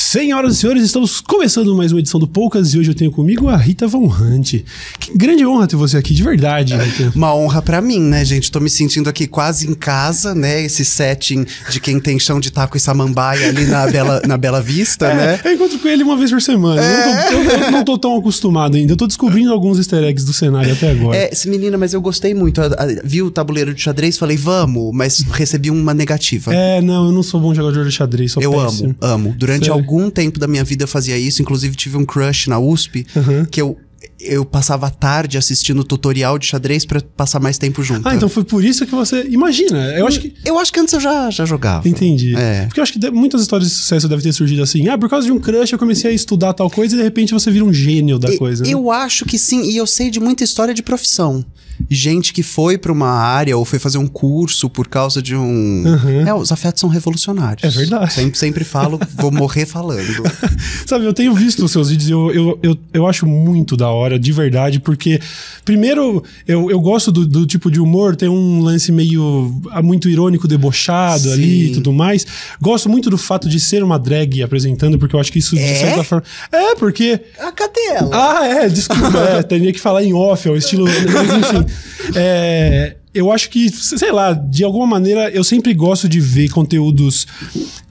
Senhoras e senhores, estamos começando mais uma edição do Poucas e hoje eu tenho comigo a Rita Von Hunt. Que grande honra ter você aqui, de verdade, Rita. Uma honra pra mim, né, gente? Tô me sentindo aqui quase em casa, né? Esse setting de quem tem chão de taco e samambaia ali na Bela, na Bela Vista, É, né? Eu encontro com ele uma vez por semana. Eu, não tô, eu- eu não tô tão acostumado ainda. Eu tô descobrindo alguns easter eggs do cenário até agora. É, menina, mas eu gostei muito. A- vi o tabuleiro de xadrez, falei, vamos, mas recebi uma negativa. É, não, eu não sou bom jogador de xadrez, sou Eu péssimo. amo, amo. Durante Sério? Algum tempo da minha vida eu fazia isso. Inclusive, tive um crush na USP Uhum. que eu, eu passava a tarde assistindo tutorial de xadrez pra passar mais tempo junto. Ah, então foi por isso que você. Imagina, eu acho que. Eu acho que antes eu já, já jogava. Entendi. É. Porque eu acho que de- muitas histórias de sucesso devem ter surgido assim. Ah, por causa de um crush eu comecei a estudar tal coisa e de repente você vira um gênio da E- coisa. né? Eu acho que sim, e eu sei de muita história de profissão. Gente que foi pra uma área ou foi fazer um curso por causa de um. Uhum. É, os afetos são revolucionários. É verdade. Sempre, sempre falo, vou morrer falando. Sabe, eu tenho visto os seus vídeos e eu, eu, eu, eu acho muito da hora, de verdade, porque, primeiro, eu, eu gosto do, do tipo de humor, tem um lance meio ah, muito irônico, debochado ali e Sim. tudo mais. Gosto muito do fato de ser uma drag apresentando, porque eu acho que isso, de É? certa forma. É, porque. Ah, cadê ela? Ah, é, desculpa, é, teria que falar em off, é o estilo. Mas enfim. É, eu acho que, sei lá, de alguma maneira, eu sempre gosto de ver conteúdos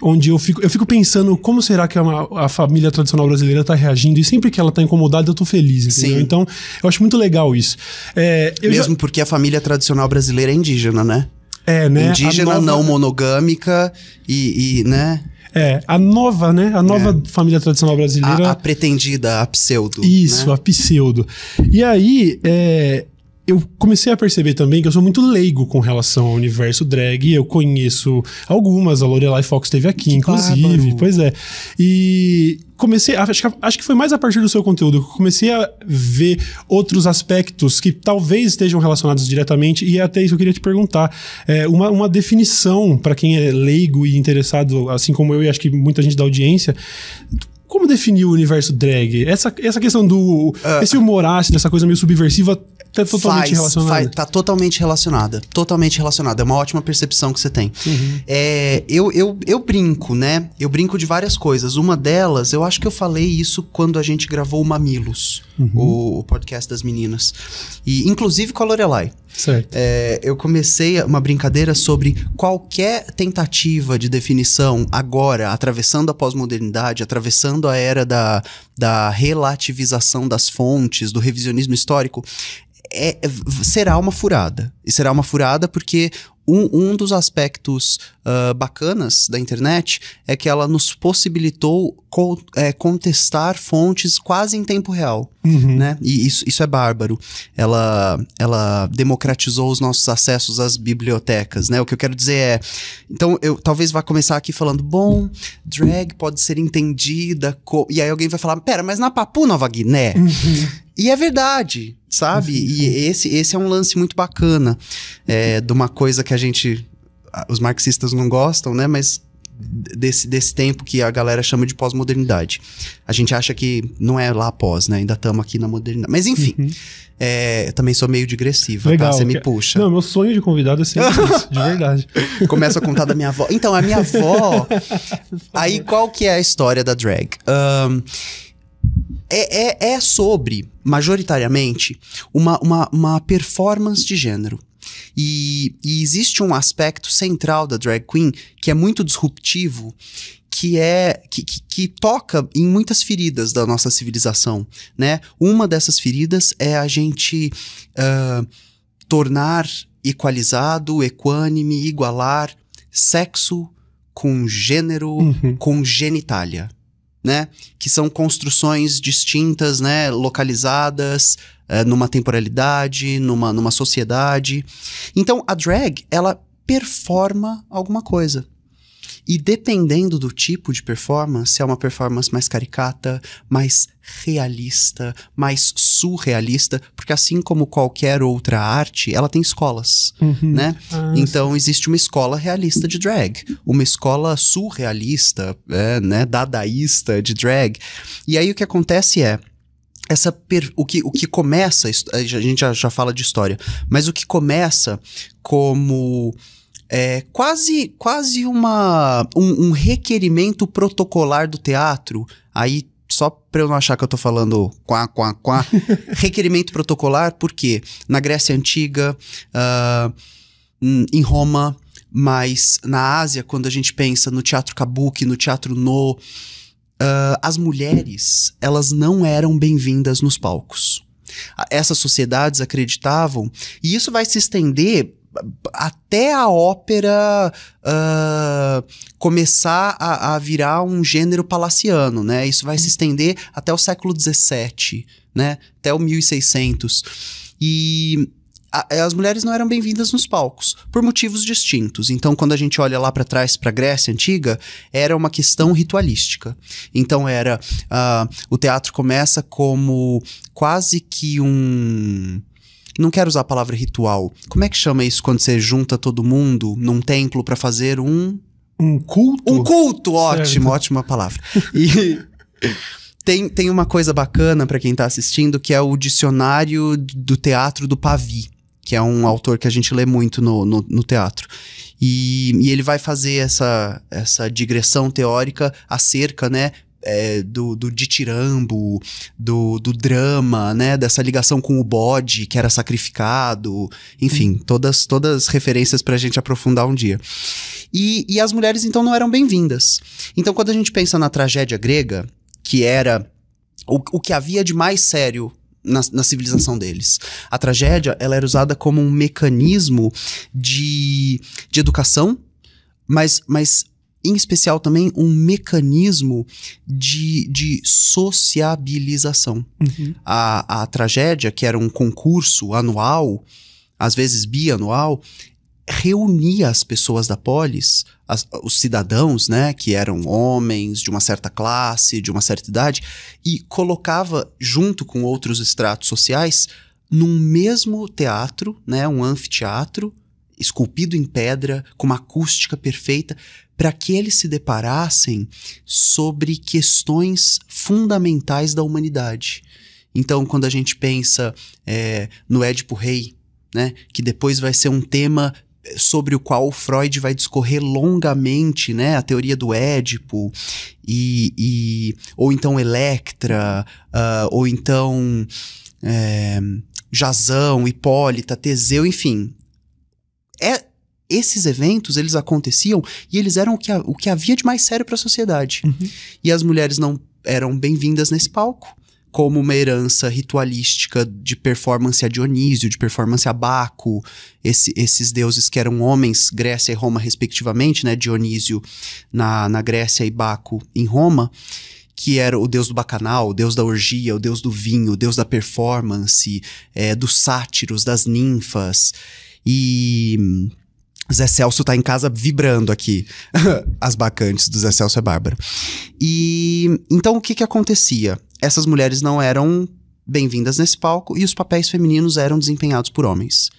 onde eu fico, eu fico pensando como será que a, a família tradicional brasileira tá reagindo, e sempre que ela tá incomodada, eu tô feliz, entendeu? Sim. Então, eu acho muito legal isso. É, eu já- Mesmo porque a família tradicional brasileira é indígena, né? é, né? Indígena, nova- não monogâmica e, e, né? É, a nova, né? A nova família tradicional brasileira. A, a pretendida, a pseudo. Isso, né? a pseudo. E aí, é, eu comecei a perceber também que eu sou muito leigo com relação ao universo drag. Eu conheço algumas, a Lorelai Fox esteve aqui, inclusive. bárbaro. Pois é. E comecei, a- acho que, acho que foi mais a partir do seu conteúdo que eu comecei a ver outros aspectos que talvez estejam relacionados diretamente. E até isso eu queria te perguntar. É, uma, uma definição para quem é leigo e interessado, assim como eu e acho que muita gente da audiência, como definir o universo drag? Essa, essa questão do. esse humor ácido, essa coisa meio subversiva, tá totalmente Faz, relacionada. faz- tá totalmente relacionada. Totalmente relacionada. É uma ótima percepção que você tem. Uhum. É, eu, eu, eu brinco, né? Eu brinco de várias coisas. Uma delas, eu acho que eu falei isso quando a gente gravou o Mamilos, Uhum. o, o podcast das meninas. E, inclusive com a Lorelai. Certo. É, eu comecei uma brincadeira sobre qualquer tentativa de definição agora, atravessando a pós-modernidade, atravessando a era da, da relativização das fontes, do revisionismo histórico, é- será uma furada. E será uma furada porque um, um dos aspectos ah, bacanas da internet é que ela nos possibilitou co- é, contestar fontes quase em tempo real Uhum. né? E isso, isso é bárbaro. Ela, ela democratizou os nossos acessos às bibliotecas, né? O que eu quero dizer é, então eu talvez vá começar aqui falando, bom, drag pode ser entendida, co-" e aí alguém vai falar, pera, mas na Papua Nova Guiné? E é verdade, sabe? E esse, esse é um lance muito bacana é, de uma coisa que a gente, a- os marxistas não gostam, né? Mas desse, desse tempo que a galera chama de pós-modernidade. A gente acha que não é lá pós, né? Ainda estamos aqui na modernidade. Mas enfim, é, eu também sou meio digressiva, Legal. tá? Você me puxa. Não, meu sonho de convidado é sempre isso, de verdade. Começo a contar da minha avó. Então, a minha avó. aí, qual que é a história da drag? Ahn, é, é, é sobre, majoritariamente, uma, uma, uma performance de gênero. E, e existe um aspecto central da drag queen que é muito disruptivo, que é que, que, que toca em muitas feridas da nossa civilização, né? Uma dessas feridas é a gente ah, tornar equalizado, equânime, igualar sexo com gênero, Uhum. com genitália, né? Que são construções distintas, né? Localizadas eh, numa temporalidade, numa, numa sociedade. Então, a drag, ela performa alguma coisa. E dependendo do tipo de performance, se é uma performance mais caricata, mais realista, mais surrealista, porque assim como qualquer outra arte, ela tem escolas, Uhum. né? Ah, Então existe uma escola realista de drag, uma escola surrealista, é, né, dadaísta de drag. E aí o que acontece é essa per- o, que, o que começa, a gente já, já fala de história, mas o que começa como é, quase, quase uma, um, um requerimento protocolar do teatro. Aí só para eu não achar que eu tô falando quá, quá, quá, requerimento protocolar, porque na Grécia Antiga, uh, em Roma, mas na Ásia, quando a gente pensa no teatro kabuki, no teatro no, uh, as mulheres, elas não eram bem-vindas nos palcos. Essas sociedades acreditavam, e isso vai se estender até a ópera uh, começar a, a, virar um gênero palaciano, né? Isso vai se estender até o século XVII, né? Até o 1600. E as mulheres não eram bem-vindas nos palcos, por motivos distintos. Então, quando a gente olha lá para trás, para a Grécia Antiga, era uma questão ritualística. Então, era. Uh, o teatro começa como quase que um não quero usar a palavra ritual. Como é que chama isso quando você junta todo mundo num templo para fazer um um culto? Um culto, ótimo, certo. ótima palavra. E tem, tem uma coisa bacana para quem tá assistindo que é o dicionário do teatro do Pavi, que é um autor que a gente lê muito no, no, no teatro. E, e, ele vai fazer essa, essa digressão teórica acerca, né, é, do, do ditirambo, do, do drama, né? Dessa ligação com o bode que era sacrificado. Enfim, hum. todas, todas referências pra gente aprofundar um dia. E, e as mulheres, então, não eram bem-vindas. Então, quando a gente pensa na tragédia grega, que era o, o que havia de mais sério na, na, civilização deles. A tragédia ela era usada como um mecanismo de, de educação, mas, mas em especial também um mecanismo de, de sociabilização. Uhum. A, a tragédia, que era um concurso anual, às vezes bianual, reunia as pessoas da polis, as, os cidadãos, né, que eram homens de uma certa classe, de uma certa idade, e colocava junto com outros estratos sociais num mesmo teatro, né, um anfiteatro, esculpido em pedra, com uma acústica perfeita, para que eles se deparassem sobre questões fundamentais da humanidade. Então, quando a gente pensa é, no Édipo Rei, né, que depois vai ser um tema sobre o qual Freud vai discorrer longamente, né, a teoria do Édipo e, e ou então Electra, uh, ou então é, Jazão, Hipólita, Teseu, enfim, é esses eventos, eles aconteciam e eles eram o que, o que havia de mais sério para a sociedade. Uhum. E as mulheres não eram bem-vindas nesse palco, como uma herança ritualística de performance a Dionísio, de performance a Baco, esse, esses deuses que eram homens, Grécia e Roma, respectivamente, né? Dionísio na, na Grécia e Baco em Roma que era o deus do bacanal, o deus da orgia, o deus do vinho, o deus da performance, é, dos sátiros, das ninfas. E Zé Celso tá em casa vibrando aqui. As bacantes do Zé Celso é Bárbara. E então o que que acontecia? Essas mulheres não eram bem-vindas nesse palco e os papéis femininos eram desempenhados por homens.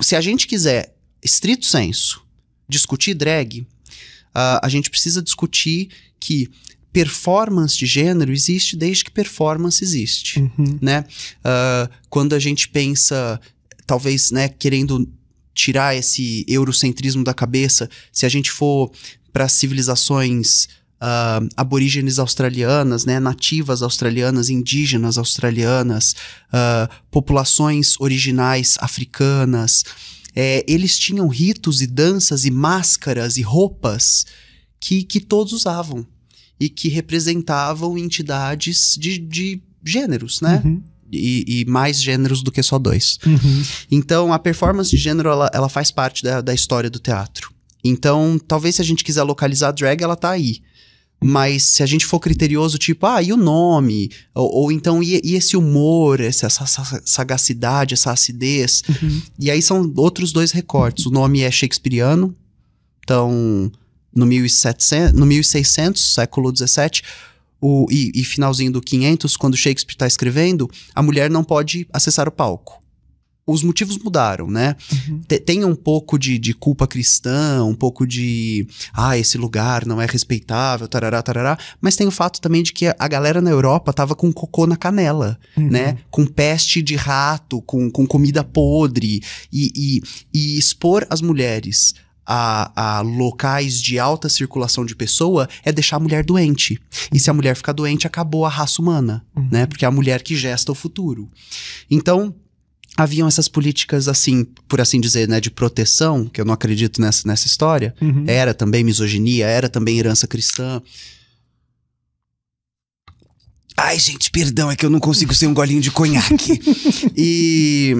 Se a gente quiser, estrito senso, discutir drag, uh, a gente precisa discutir que performance de gênero existe desde que performance existe, uhum. né? Uh, quando a gente pensa, talvez, né, querendo tirar esse eurocentrismo da cabeça, se a gente for para civilizações uh, aborígenes australianas, né, nativas australianas, indígenas australianas, uh, populações originais africanas, é, eles tinham ritos e danças e máscaras e roupas que, que todos usavam e que representavam entidades de, de gêneros, né? Uhum e, e, mais gêneros do que só dois. Uhum. Então, a performance de gênero, ela, ela faz parte da, da história do teatro. Então, talvez se a gente quiser localizar a drag, ela tá aí. Mas se a gente for criterioso, tipo, ah, e o nome? Ou, ou então, e, e, esse humor, essa, essa, sagacidade, essa acidez? Uhum. E aí são outros dois recortes. O nome é shakespeariano, então, no, 1700, no 1600, século XVII, o, e, e finalzinho do 500, quando Shakespeare está escrevendo, a mulher não pode acessar o palco os motivos mudaram, né? Uhum. Tem um pouco de, de, culpa cristã, um pouco de. Ah, esse lugar não é respeitável, tarará, tarará. Mas tem o fato também de que a galera na Europa tava com cocô na canela, uhum. né? Com peste de rato, com, com comida podre. E, e, e expor as mulheres a, a locais de alta circulação de pessoa é deixar a mulher doente. E se a mulher ficar doente, acabou a raça humana, Uhum. né? Porque é a mulher que gesta o futuro. Então, haviam essas políticas assim, por assim dizer, né, de proteção, que eu não acredito nessa, nessa história. Uhum. Era também misoginia, era também herança cristã. Ai, gente, perdão, é que eu não consigo ser um golinho de conhaque. e.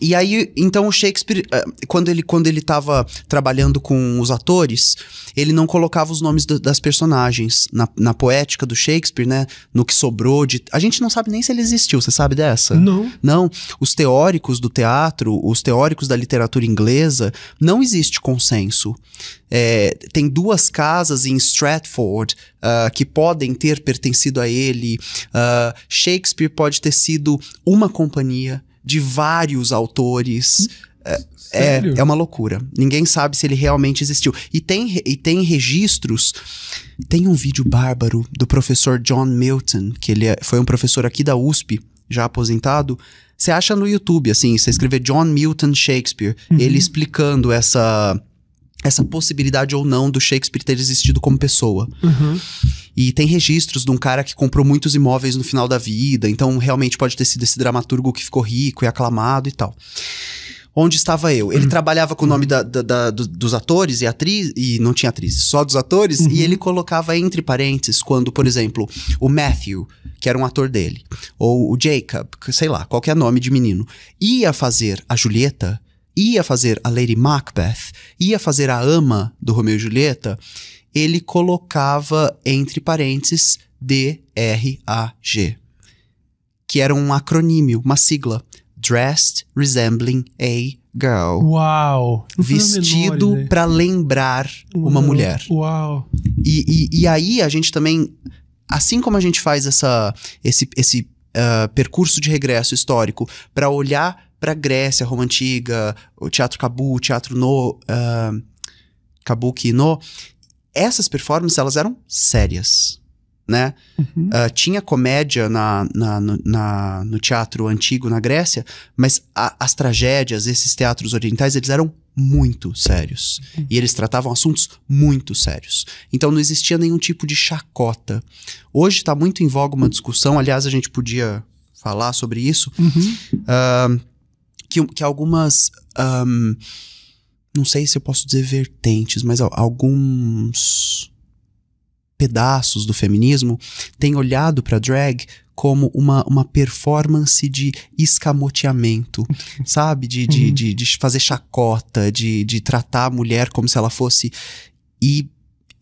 E aí, então o Shakespeare, eh, quando ele, quando ele tava trabalhando com os atores, ele não colocava os nomes do- das personagens na, na poética do Shakespeare, né? No que sobrou de. A gente não sabe nem se ele existiu, você sabe dessa? Não. Não, os teóricos do teatro, os teóricos da literatura inglesa, não existe consenso. É, tem duas casas em Stratford ah, que podem ter pertencido a ele. Ah, Shakespeare pode ter sido uma companhia de vários autores. É, Sério? é uma loucura. Ninguém sabe se ele realmente existiu. E tem, e tem registros. Tem um vídeo bárbaro do professor John Milton, que ele é- foi um professor aqui da USP, já aposentado. Você acha no YouTube, assim, você escrever John Milton Shakespeare, ele explicando essa, essa possibilidade ou não do Shakespeare ter existido como pessoa. Uhum. E tem registros de um cara que comprou muitos imóveis no final da vida, então realmente pode ter sido esse dramaturgo que ficou rico e aclamado e tal. Onde estava eu? Ele trabalhava com o nome da- da- da- do- dos atores e atriz e não tinha atrizes, só dos atores, e ele colocava entre parênteses quando, por exemplo, o Matthew, que era um ator dele, ou o Jacob, que sei lá, qualquer nome de menino, ia fazer a Julieta, ia fazer a Lady Macbeth, ia fazer a ama do Romeu e Julieta, ele colocava entre parênteses D-R-A-G, que era um acronímio, uma sigla. Dressed Resembling a Girl. Uau. A Vestido pra lembrar uma Uau. mulher. Uau. E, e, e aí a gente também, assim como a gente faz essa, esse, esse ah, percurso de regresso histórico pra olhar pra Grécia, Roma Antiga, o Teatro Kabu, o Teatro no, ah, Kabuki no, essas performances elas eram sérias, né? Uhum. Ah, tinha comédia na, na- no, na- no teatro antigo na Grécia, mas a- as tragédias, esses teatros orientais, eles eram muito sérios. E eles tratavam assuntos muito sérios. Então não existia nenhum tipo de chacota. Hoje está muito em voga uma discussão, aliás, a gente podia falar sobre isso, Uhum. ah, que, que algumas. ahm, não sei se eu posso dizer vertentes, mas al- alguns pedaços do feminismo têm olhado para drag como uma, uma performance de escamoteamento, sabe? De, de, Uhum. de, de fazer chacota, de, de tratar a mulher como se ela fosse. E,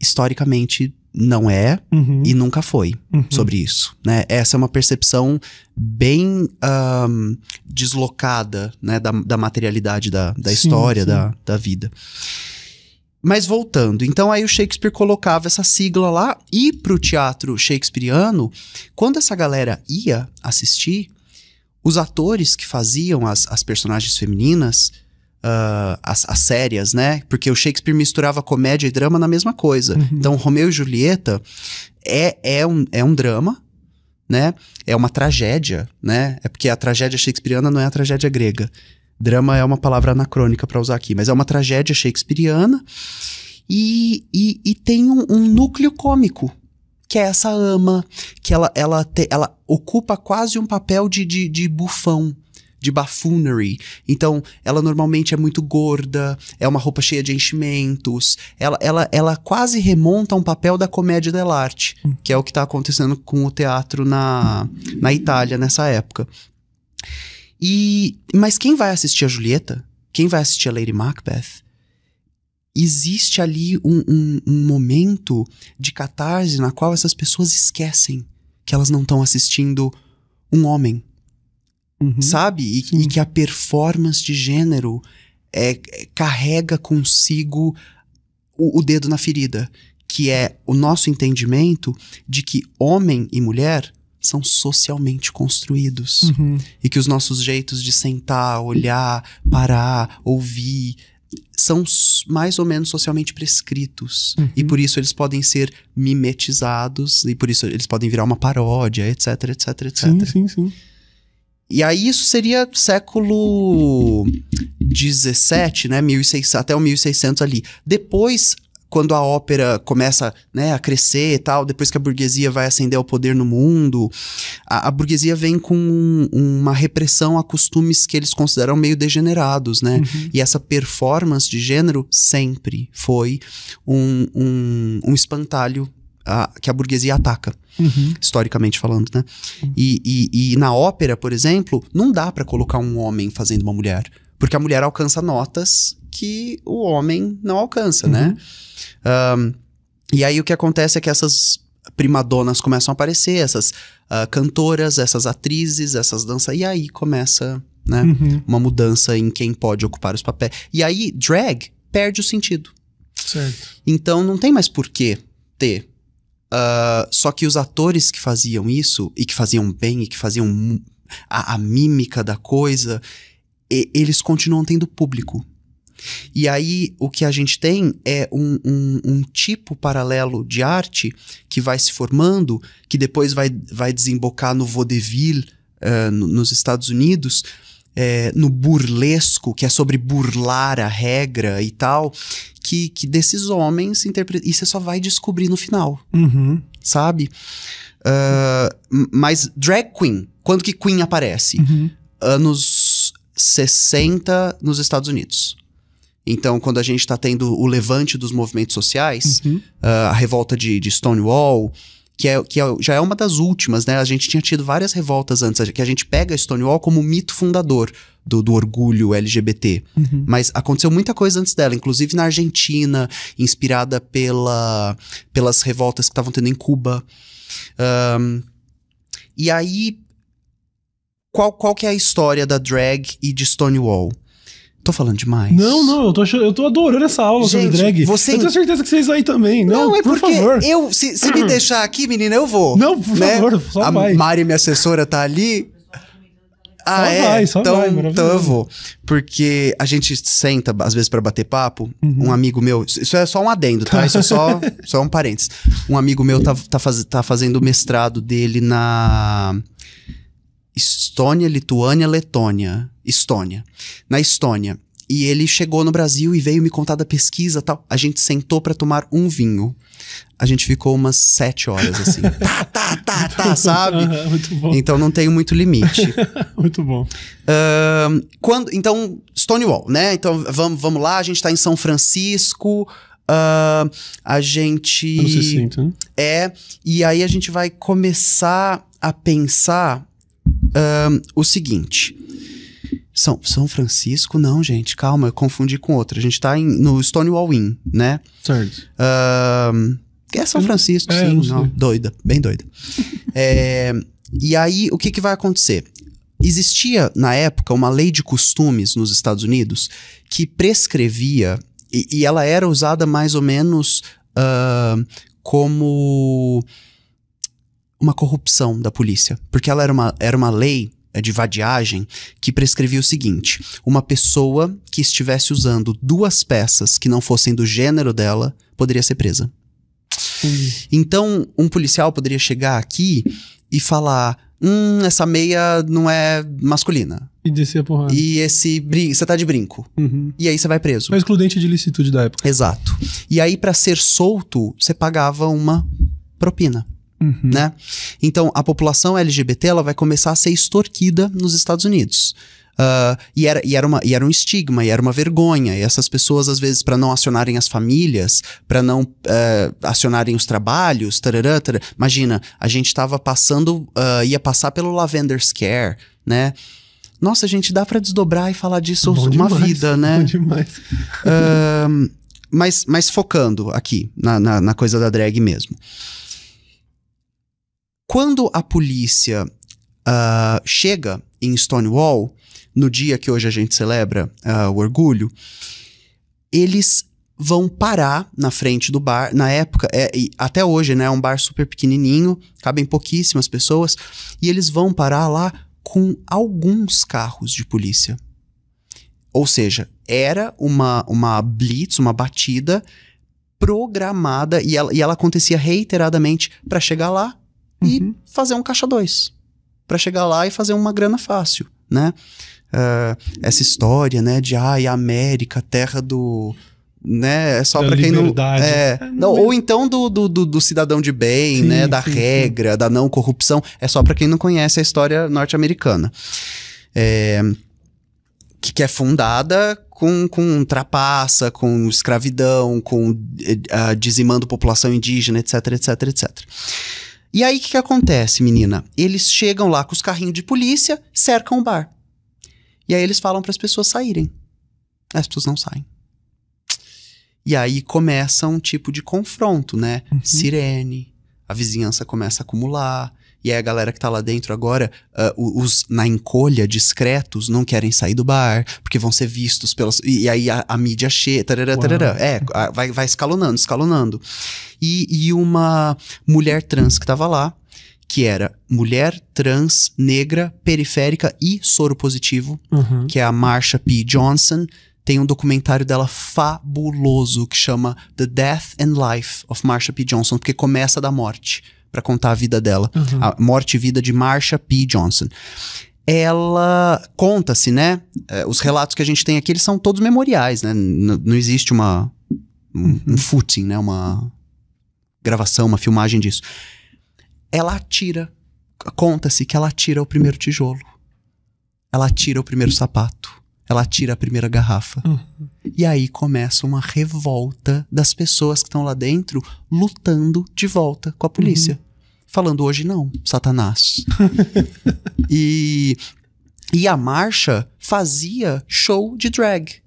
historicamente, não é Uhum. e nunca foi Uhum. sobre isso, né? Essa é uma percepção bem ahm, deslocada, né, da, da materialidade da, da Sim, história, sim. Da, da vida. Mas voltando, então aí o Shakespeare colocava essa sigla lá e pro teatro shakespeariano, quando essa galera ia assistir, os atores que faziam as, as personagens femininas, ah, as, as sérias, né? Porque o Shakespeare misturava comédia e drama na mesma coisa. Uhum. Então, Romeu e Julieta é, é, um, é um drama, né? É uma tragédia, né? É porque a tragédia shakespeariana não é a tragédia grega. Drama é uma palavra anacrônica para usar aqui, mas é uma tragédia shakespeariana e, e, e tem um, um núcleo cômico, que é essa ama, que ela, ela, te- ela ocupa quase um papel de, de, de bufão, de buffoonery. Então, ela normalmente é muito gorda, é uma roupa cheia de enchimentos, ela, ela, ela quase remonta a um papel da comédia dell'arte, que é o que está acontecendo com o teatro na, na Itália nessa época. E, mas quem vai assistir a Julieta? Quem vai assistir a Lady Macbeth? Existe ali um, um- um momento de catarse na qual essas pessoas esquecem que elas não estão assistindo um homem, Uhum. sabe? E, e que a performance de gênero é, carrega consigo o, o dedo na ferida, que é o nosso entendimento de que homem e mulher são socialmente construídos Uhum. e que os nossos jeitos de sentar, olhar, parar, ouvir são mais ou menos socialmente prescritos Uhum. e por isso eles podem ser mimetizados e por isso eles podem virar uma paródia, etc, etc, etc. Sim, sim, sim. E aí isso seria século 17, né, 1600, até o 1600 ali. Depois quando a ópera começa né, a crescer e tal, depois que a burguesia vai ascender ao poder no mundo, a, a burguesia vem com um, uma repressão a costumes que eles consideram meio degenerados, né? Uhum. E essa performance de gênero sempre foi um, um, um espantalho a, que a burguesia ataca, uhum. historicamente falando, né? Uhum. E, e, e, na ópera, por exemplo, não dá para colocar um homem fazendo uma mulher, porque a mulher alcança notas que o homem não alcança, né? uhum. né? Um, e aí o que acontece é que essas primadonas começam a aparecer, essas uh, cantoras, essas atrizes, essas danças, e aí começa, né, uhum. uma mudança em quem pode ocupar os papéis. E aí drag perde o sentido. Certo. Então não tem mais por que ter. Uh, só que os atores que faziam isso, e que faziam bem, e que faziam a, a mímica da coisa, e, eles continuam tendo público. E aí o que a gente tem é um, um, um, tipo paralelo de arte que vai se formando, que depois vai, vai desembocar no vaudeville uh, no, nos Estados Unidos, é, no burlesco, que é sobre burlar a regra e tal, que, que desses homens interpretam. E você só vai descobrir no final. Uhum. Sabe? Uh, mas drag queen, quando que queen aparece? Uhum. Anos 60 nos Estados Unidos. Então, quando a gente está tendo o levante dos movimentos sociais, uhum. uh, a revolta de, de Stonewall, que, é, que é, já é uma das últimas, né? A gente tinha tido várias revoltas antes, que a gente pega Stonewall como mito fundador do, do orgulho LGBT. Uhum. Mas aconteceu muita coisa antes dela, inclusive na Argentina, inspirada pela, pelas revoltas que estavam tendo em Cuba. Um, e aí, qual, qual que é a história da drag e de Stonewall? Tô falando demais. Não, não, eu tô, eu tô adorando essa aula Gente, sobre drag. Você... Eu tenho certeza que vocês aí também. Não, não é por porque favor. eu, se, se me deixar aqui, menina, eu vou. Não, por né? favor, só a vai. Mari, minha assessora, tá ali. Ah, só é? vai, só então, vai, então eu vou. Porque a gente senta, às vezes, para bater papo. Uhum. Um amigo meu. Isso é só um adendo, tá? Isso é só, só um parênteses. Um amigo meu tá, tá, faz, tá fazendo o mestrado dele na. Estônia, Lituânia, Letônia. Estônia. Na Estônia. E ele chegou no Brasil e veio me contar da pesquisa tal. A gente sentou para tomar um vinho. A gente ficou umas sete horas, assim. tá, tá, tá, tá, sabe? muito bom. Então não tenho muito limite. muito bom. Uh, quando, então, Stonewall, né? Então vamos, vamos lá, a gente tá em São Francisco. Uh, a gente. Anos 60, né? É. E aí a gente vai começar a pensar uh, o seguinte. São, São Francisco, não, gente, calma, eu confundi com outro. A gente tá em, no Stonewall Inn, né? Certo. Uh, é São Francisco, é, sim. Não, não, doida, bem doida. é, e aí, o que, que vai acontecer? Existia, na época, uma lei de costumes nos Estados Unidos que prescrevia, e, e ela era usada mais ou menos uh, como uma corrupção da polícia. Porque ela era uma, era uma lei é, de vadiagem que prescrevia o seguinte: uma pessoa que estivesse usando duas peças que não fossem do gênero dela poderia ser presa. Então, um policial poderia chegar aqui e falar: hum, essa meia não é masculina. E descer a porrada. E esse você tá de brinco. Uhum. E aí você vai preso. É excludente de licitude da época. Exato. E aí, para ser solto, você pagava uma propina. Uhum. Né? Então, a população LGBT ela vai começar a ser extorquida nos Estados Unidos. Uh, e, era, e, era uma, e era um estigma, e era uma vergonha. E essas pessoas, às vezes, para não acionarem as famílias, para não uh, acionarem os trabalhos, tarará, tarará. imagina, a gente estava passando, uh, ia passar pelo Lavender Scare, né? Nossa, gente, dá para desdobrar e falar disso bom uma demais, vida, né? Bom demais. mas, mas focando aqui na, na, na coisa da drag mesmo. Quando a polícia uh, chega em Stonewall, no dia que hoje a gente celebra uh, o orgulho, eles vão parar na frente do bar. Na época, é, até hoje, né? É um bar super pequenininho, cabem pouquíssimas pessoas, e eles vão parar lá com alguns carros de polícia. Ou seja, era uma, uma blitz, uma batida programada, e ela, e ela acontecia reiteradamente para chegar lá e uhum. fazer um caixa 2. para chegar lá e fazer uma grana fácil, né? Uh, essa história, né, de ai, América, terra do né? É só para quem não. É, é não, ou então do, do, do, do, cidadão de bem, sim, né? Da sim, regra, sim. da não corrupção. É só para quem não conhece a história norte-americana. É, que, que, é fundada com, com trapaça, com escravidão, com uh, dizimando população indígena, etc, etc, etc. E aí o que, que acontece, menina? Eles chegam lá com os carrinhos de polícia, cercam o bar. E aí eles falam para as pessoas saírem. As pessoas não saem. E aí começa um tipo de confronto, né? Uhum. Sirene, a vizinhança começa a acumular. E aí a galera que tá lá dentro agora, uh, os na encolha, discretos, não querem sair do bar, porque vão ser vistos pelas. E, e aí a, a, mídia cheia, tarará, tarará. É, vai, vai escalonando, escalonando. E, e uma mulher trans que tava lá, que era mulher trans, negra, periférica e soro positivo, uhum. que é a Marsha P. Johnson tem um documentário dela fabuloso que chama The Death and Life of Marsha P. Johnson, porque começa da morte, para contar a vida dela. Uhum. A morte e vida de Marsha P. Johnson. Ela conta-se, né? É, os relatos que a gente tem aqui, eles são todos memoriais, né? N não existe uma um, uhum. um footing, né? Uma gravação, uma filmagem disso. Ela atira, conta-se que ela atira o primeiro tijolo. Ela atira o primeiro sapato ela tira a primeira garrafa. Uhum. E aí começa uma revolta das pessoas que estão lá dentro lutando de volta com a polícia. Uhum. Falando hoje não, Satanás. e, e a marcha fazia show de drag.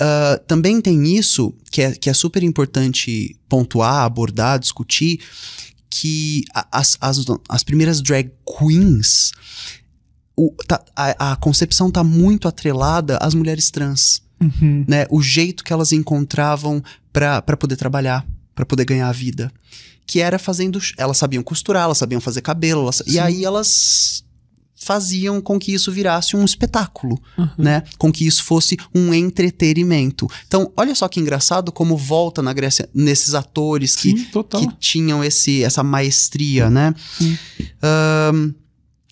Uh, também tem isso que é, que é super importante pontuar, abordar, discutir, que as, as, as primeiras drag queens o, tá, a, a, concepção tá muito atrelada às mulheres trans. Uhum. Né? O jeito que elas encontravam para poder trabalhar, para poder ganhar a vida. Que era fazendo. Elas sabiam costurar, elas sabiam fazer cabelo, elas, e aí elas faziam com que isso virasse um espetáculo, uhum. né? Com que isso fosse um entretenimento. Então, olha só que engraçado como volta na Grécia nesses atores que, Sim, que tinham esse, essa maestria, né? Um,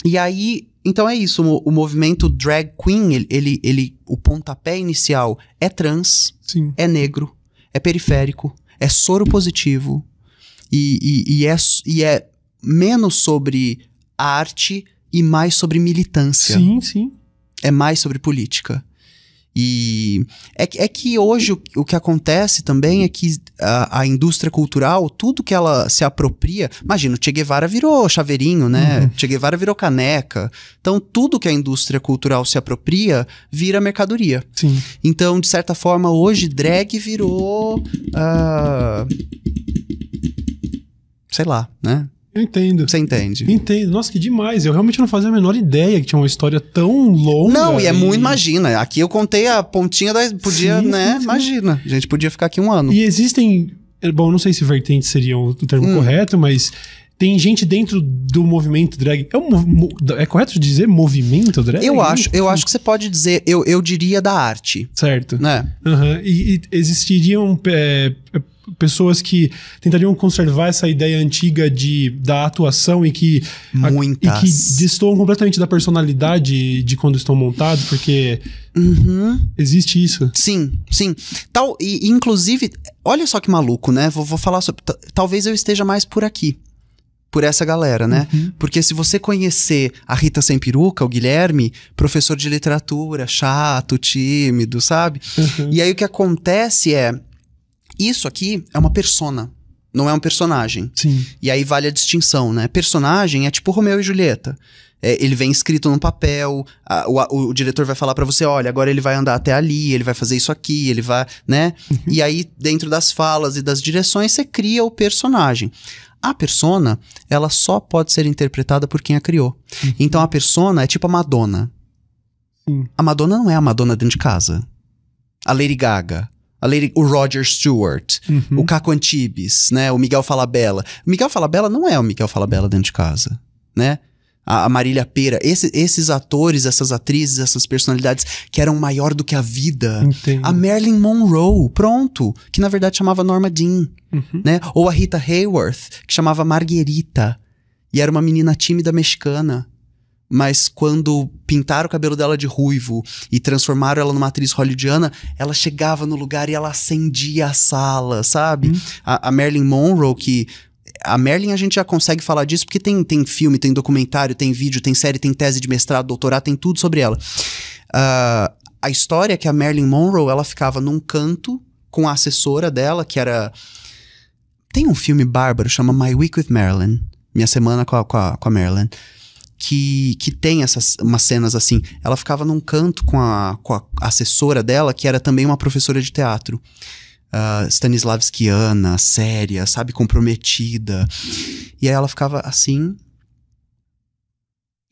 e aí então é isso, o, o, movimento drag queen, ele, ele, ele, o pontapé inicial é trans, Sim. é negro, é periférico, é soro positivo e, e, e, é, e é menos sobre arte e mais sobre militância. Sim, sim. É mais sobre política. E é, é que hoje o, o, que acontece também é que a, a, indústria cultural, tudo que ela se apropria. Imagina, o Che Guevara virou chaveirinho, né? Uhum. Che Guevara virou caneca. Então, tudo que a indústria cultural se apropria vira mercadoria. Sim. Então, de certa forma, hoje drag virou. Uh, sei lá, né? Eu entendo. Você entende? Entendo. Nossa, que demais. Eu realmente não fazia a menor ideia que tinha uma história tão longa. Não, e é muito, imagina. Aqui eu contei a pontinha da. Podia, sim, né? Sim, sim. Imagina. A gente podia ficar aqui um ano. E existem. Bom, não sei se vertente seria o termo hum. correto, mas tem gente dentro do movimento drag. É, um, é correto dizer movimento drag? Eu acho, eu acho que você pode dizer, eu, eu diria da arte. Certo. Né? Uhum. E, e existiriam é, pessoas que tentariam conservar essa ideia antiga de, da atuação e que, Muitas. A, e que destoam completamente da personalidade de quando estão montados, porque uhum. existe isso. Sim, sim. Tal, e, inclusive, olha só que maluco, né? Vou, vou falar sobre. Talvez eu esteja mais por aqui por essa galera, né? Uhum. Porque se você conhecer a Rita Sem Peruca, o Guilherme, professor de literatura, chato, tímido, sabe? Uhum. E aí o que acontece é isso aqui é uma persona, não é um personagem. Sim. E aí vale a distinção, né? Personagem é tipo Romeu e Julieta. É, ele vem escrito no papel, a, o, o, diretor vai falar para você, olha, agora ele vai andar até ali, ele vai fazer isso aqui, ele vai, né? Uhum. E aí, dentro das falas e das direções, você cria o personagem. A persona, ela só pode ser interpretada por quem a criou. Uhum. Então a persona é tipo a Madonna. Sim. A Madonna não é a Madonna dentro de casa. A Lady Gaga a Lady, o Roger Stewart, uhum. o Caco Antibes, né? O Miguel Falabella. O Miguel Falabella não é o Miguel Falabella dentro de casa, né? A, a Marília Pera, esse, esses atores, essas atrizes, essas personalidades que eram maior do que a vida. Entendo. A Marilyn Monroe, pronto, que na verdade chamava Norma Jean, uhum. né? Ou a Rita Hayworth, que chamava Marguerita, e era uma menina tímida mexicana. Mas quando pintaram o cabelo dela de ruivo e transformaram ela numa atriz hollywoodiana, ela chegava no lugar e ela acendia a sala, sabe? Hum. A, a Marilyn Monroe, que a Merlin a gente já consegue falar disso porque tem, tem filme, tem documentário, tem vídeo, tem série, tem tese de mestrado, doutorado, tem tudo sobre ela. Ah, a história é que a Marilyn Monroe, ela ficava num canto com a assessora dela, que era... Tem um filme bárbaro, chama My Week with Marilyn. Minha Semana com a, com a, com a Marilyn. Que, que tem essas umas cenas assim. Ela ficava num canto com a, com a assessora dela, que era também uma professora de teatro. Uh, Stanislavskiana, séria, sabe, comprometida. E aí ela ficava assim,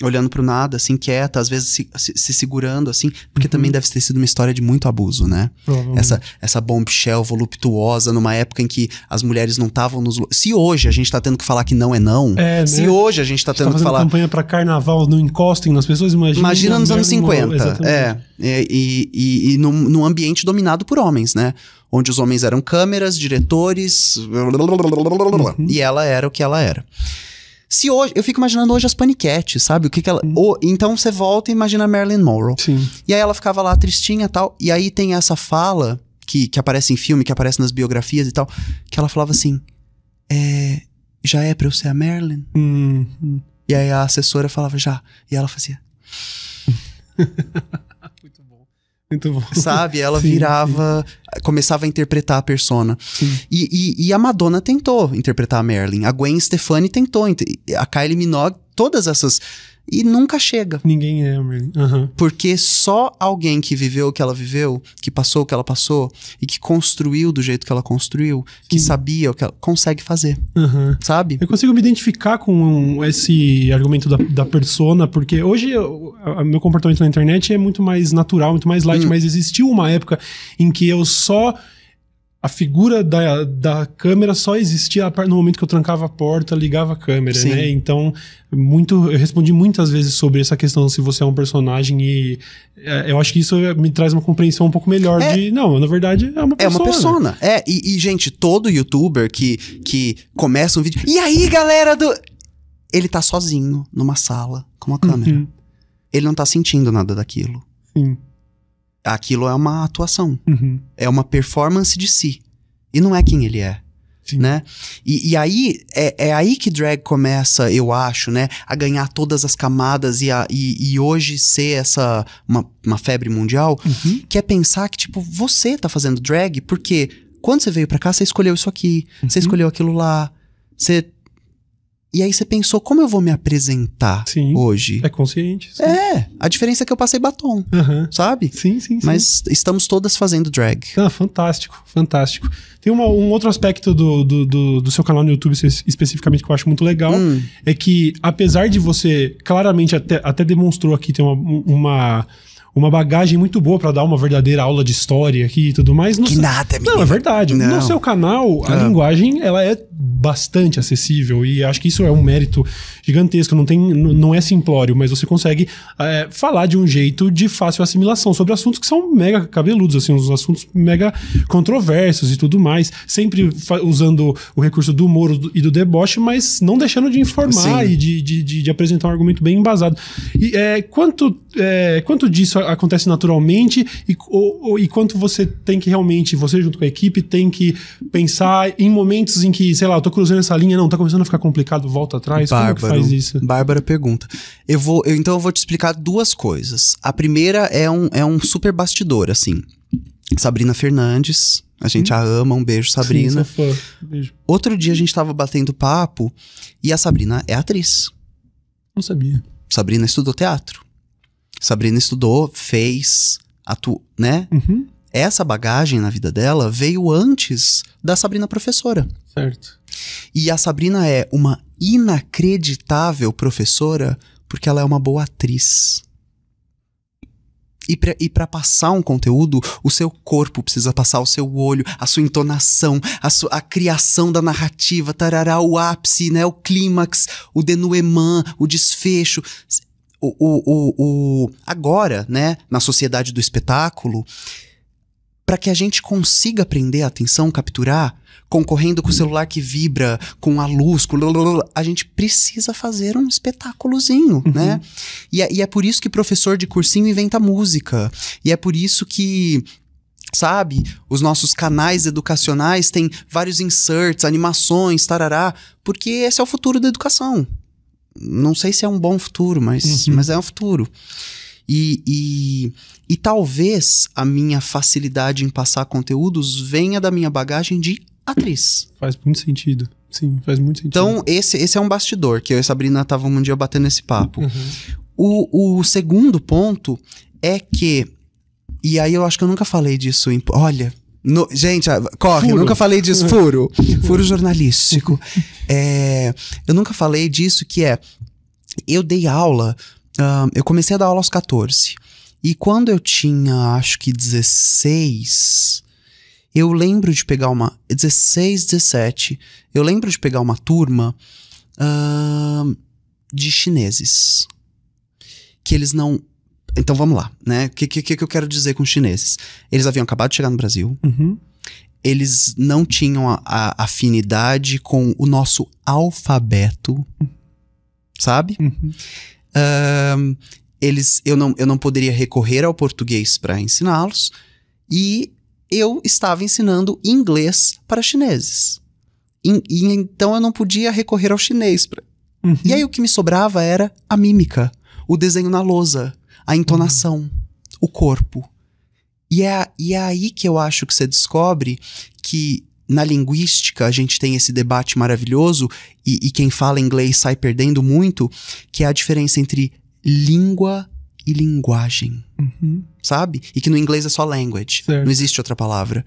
olhando pro nada, assim, quieta, às vezes se, se, se segurando, assim, porque Uhum. também deve ter sido uma história de muito abuso, né? Essa, essa bombshell voluptuosa numa época em que as mulheres não estavam nos. Se hoje a gente tá tendo que falar que não é não, É, se né? hoje a gente tá Você tá tendo que fazendo falar. campanha pra carnaval, não encostem nas pessoas, imagina. Imagina nos anos Marilyn Monroe, 50. exatamente. É, é, e, e, e num, num ambiente dominado por homens, né? Onde os homens eram câmeras, diretores. Uhum. E ela era o que ela era. Se hoje. Eu fico imaginando hoje as paniquetes, sabe? O que, que ela. O- então você volta e imagina a Marilyn Monroe. Sim. E aí ela ficava lá tristinha e tal. E aí tem essa fala que, que aparece em filme, que aparece nas biografias e tal, que ela falava assim: é, já é pra eu ser a Marilyn? Hum, hum. E aí a assessora falava já. E ela fazia, Muito bom. Muito bom. Sabe? Ela Sim, virava, começava a interpretar a persona. Sim. E, e, e a Madonna tentou interpretar a Marilyn. A Gwen Stefani tentou. A Kylie Minogue, todas essas. E nunca chega. Ninguém é. Aham. Porque só alguém que viveu o que ela viveu, que passou o que ela passou, e que construiu do jeito que ela construiu, que Sim. sabia o que ela consegue fazer, Aham. sabe? Eu consigo me identificar com esse argumento da, da persona, porque hoje eu- a- meu comportamento na internet é muito mais natural, muito mais light, Hum. mas existiu uma época em que eu só. A figura da, da câmera só existia no momento que eu trancava a porta, ligava a câmera, Sim. né? Então, muito, eu respondi muitas vezes sobre essa questão se você é um personagem e é, eu acho que isso me traz uma compreensão um pouco melhor É. de, não, na verdade é uma É pessoa. uma persona. É, e, e, gente, todo youtuber que, que começa um vídeo. E aí, galera do. Ele tá sozinho numa sala com uma câmera. Uhum, Ele não tá sentindo nada daquilo. sim. Aquilo é uma atuação. Uhum, É uma performance de si. E não é quem ele é. sim. né? E, e aí, é, é aí que drag começa, eu acho, né? A ganhar todas as camadas e, a, e, e hoje ser essa, uma, uma febre mundial, Uhum, que é pensar que, tipo, você tá fazendo drag porque quando você veio pra cá, você escolheu isso aqui, você Uhum. escolheu aquilo lá, você... E aí você pensou, como eu vou me apresentar Sim. hoje? É consciente. sim. É, a diferença é que eu passei batom, sabe? Sim, sim, sim. Mas estamos todas fazendo drag. Ah, fantástico, fantástico. Tem uma- um outro aspecto do, do, do- do seu canal no YouTube espe- especificamente que eu acho muito legal. Hum, É que, apesar de você claramente até, até demonstrou aqui ter uma, uma, uma bagagem muito boa pra dar uma verdadeira aula de história aqui e tudo mais. no que seu- nada, menina. Não, é verdade. Não. No seu canal, a Ah. linguagem ela é bastante acessível e acho que isso é um mérito gigantesco. Não, tem, não é simplório, mas você consegue é, falar de um jeito de fácil assimilação sobre assuntos que são mega cabeludos, assim, uns assuntos mega controversos e tudo mais. Sempre usando o recurso do humor e do deboche, mas não deixando de informar Sim. e de, de, de- de apresentar um argumento bem embasado. E é, quanto, é, quanto disso acontece naturalmente e, ou- e quanto você tem que realmente, você junto com a equipe, tem que pensar em momentos em que, sei lá, eu tô cruzando essa linha, não, tá começando a ficar complicado, volta atrás. Como é faz isso? Bárbara pergunta. Eu vou, eu, então eu vou te explicar duas coisas. A primeira é um, é um super bastidor, assim. Sabrina Fernandes, a gente a ama, um beijo, Sabrina. Sim. Beijo. Outro dia a gente tava batendo papo e a Sabrina é atriz. Não sabia. Sabrina estudou teatro. Sabrina estudou, fez, atu, né? Uhum, Essa bagagem na vida dela veio antes da Sabrina professora. certo. E a Sabrina é uma inacreditável professora porque ela é uma boa atriz. E pra, pra passar um conteúdo, o seu corpo precisa passar, o seu olho, a sua entonação, a, sua, a criação da narrativa, tarará, o ápice, né, o clímax, o denouement, o desfecho. O, o, o, agora, né, na sociedade do espetáculo, para que a gente consiga prender a atenção, capturar, concorrendo com o celular que vibra, com a luz, com lululul, a gente precisa fazer um espetáculozinho, né? E é, e é por isso que professor de cursinho inventa música. E é por isso que sabe? Os nossos canais educacionais têm vários inserts, animações, tarará, porque esse é o futuro da educação. Não sei se é um bom futuro, mas, Uhum. mas é um futuro. E, e, e talvez a minha facilidade em passar conteúdos venha da minha bagagem de atriz. Faz muito sentido. Sim, faz muito sentido. Então, esse, esse é um bastidor, que eu e a Sabrina estavam um dia batendo esse papo. Uhum. O, o segundo ponto é que. E aí eu acho que eu nunca falei disso. Em, olha. No- gente, corre, eu Furo. nunca falei disso. Furo. Furo jornalístico. É, eu nunca falei disso, que é. Eu dei aula. ah, eu comecei a dar aula aos 14. E quando eu tinha, acho que 16. Eu lembro de pegar uma. 16, 17. Eu lembro de pegar uma turma. ahn, de chineses. Que eles não. Então vamos lá, né? O que, que, que eu quero dizer com chineses? Eles haviam acabado de chegar no Brasil, Uhum. eles não tinham a, a afinidade com o nosso alfabeto, sabe? Uhum. Eles, eu, não, eu não poderia recorrer ao português para ensiná-los e eu estava ensinando inglês para chineses. E- e então eu não podia recorrer ao chinês pra, Uhum. e aí o que me sobrava era a mímica, o desenho na lousa, a entonação, o corpo. E é, e é aí que eu acho que você descobre que na linguística a gente tem esse debate maravilhoso e, e quem fala inglês sai perdendo muito, que é a diferença entre língua e linguagem Uhum. sabe? E que no inglês é só language. Certo. Não existe outra palavra.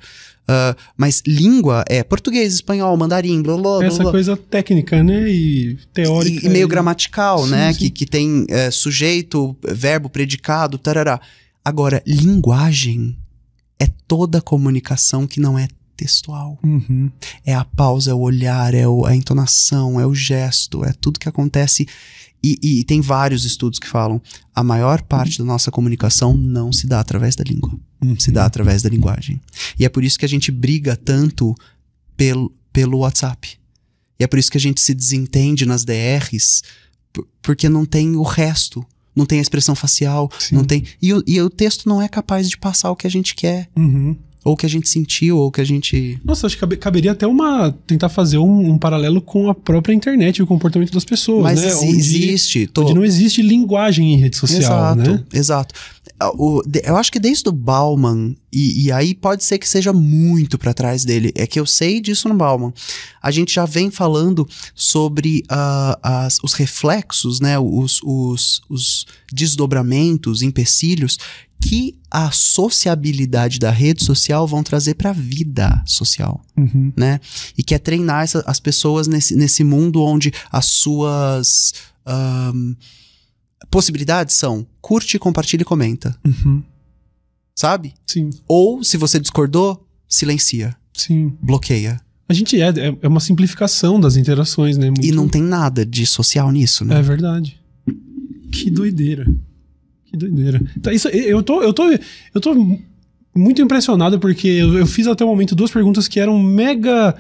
Ah, mas língua é português, espanhol, mandarim, blá blá blá. Essa blá. coisa técnica, né? E teórica. E, e meio e- gramatical, Sim, né? sim. Que, que tem é, sujeito, verbo, predicado, tarará. Agora, linguagem é toda comunicação que não é textual. Uhum. É a pausa, é o olhar, é o- a entonação, é o gesto, é tudo que acontece. E, e tem vários estudos que falam a maior parte da nossa comunicação não se dá através da língua Uhum. se dá através da linguagem. E é por isso que a gente briga tanto pelo, pelo WhatsApp. E é por isso que a gente se desentende nas DRs, por- porque não tem o resto. Não tem a expressão facial, Sim. não tem. E, o- e o texto não é capaz de passar o que a gente quer, Uhum. Ou que a gente sentiu, ou que a gente. Nossa, acho que cabe- caberia até uma. tentar fazer um, um paralelo com a própria internet e o comportamento das pessoas, Mas né? exi- Onde- existe. tô- Onde não existe linguagem em rede social, exato, né? exato. Ah, o- eu acho que desde o Bauman, e, e aí pode ser que seja muito pra trás dele, é que eu sei disso no Bauman. A gente já vem falando sobre ah, as- os reflexos, né, os, os, os desdobramentos, empecilhos que a sociabilidade da rede social vão trazer pra vida social Uhum. né? E quer treinar essa- as pessoas nesse, nesse mundo onde as suas ahn, possibilidades são curte, compartilha e comenta, Uhum. sabe? Sim, Ou, se você discordou, silencia, sim. bloqueia. A gente é, é, é uma simplificação das interações, né? Muito- E não tem nada de social nisso, né? É verdade. Que doideira. Que doideira. Tá, isso, eu, tô, eu, tô, eu tô muito impressionado porque eu, eu fiz até o momento duas perguntas que eram mega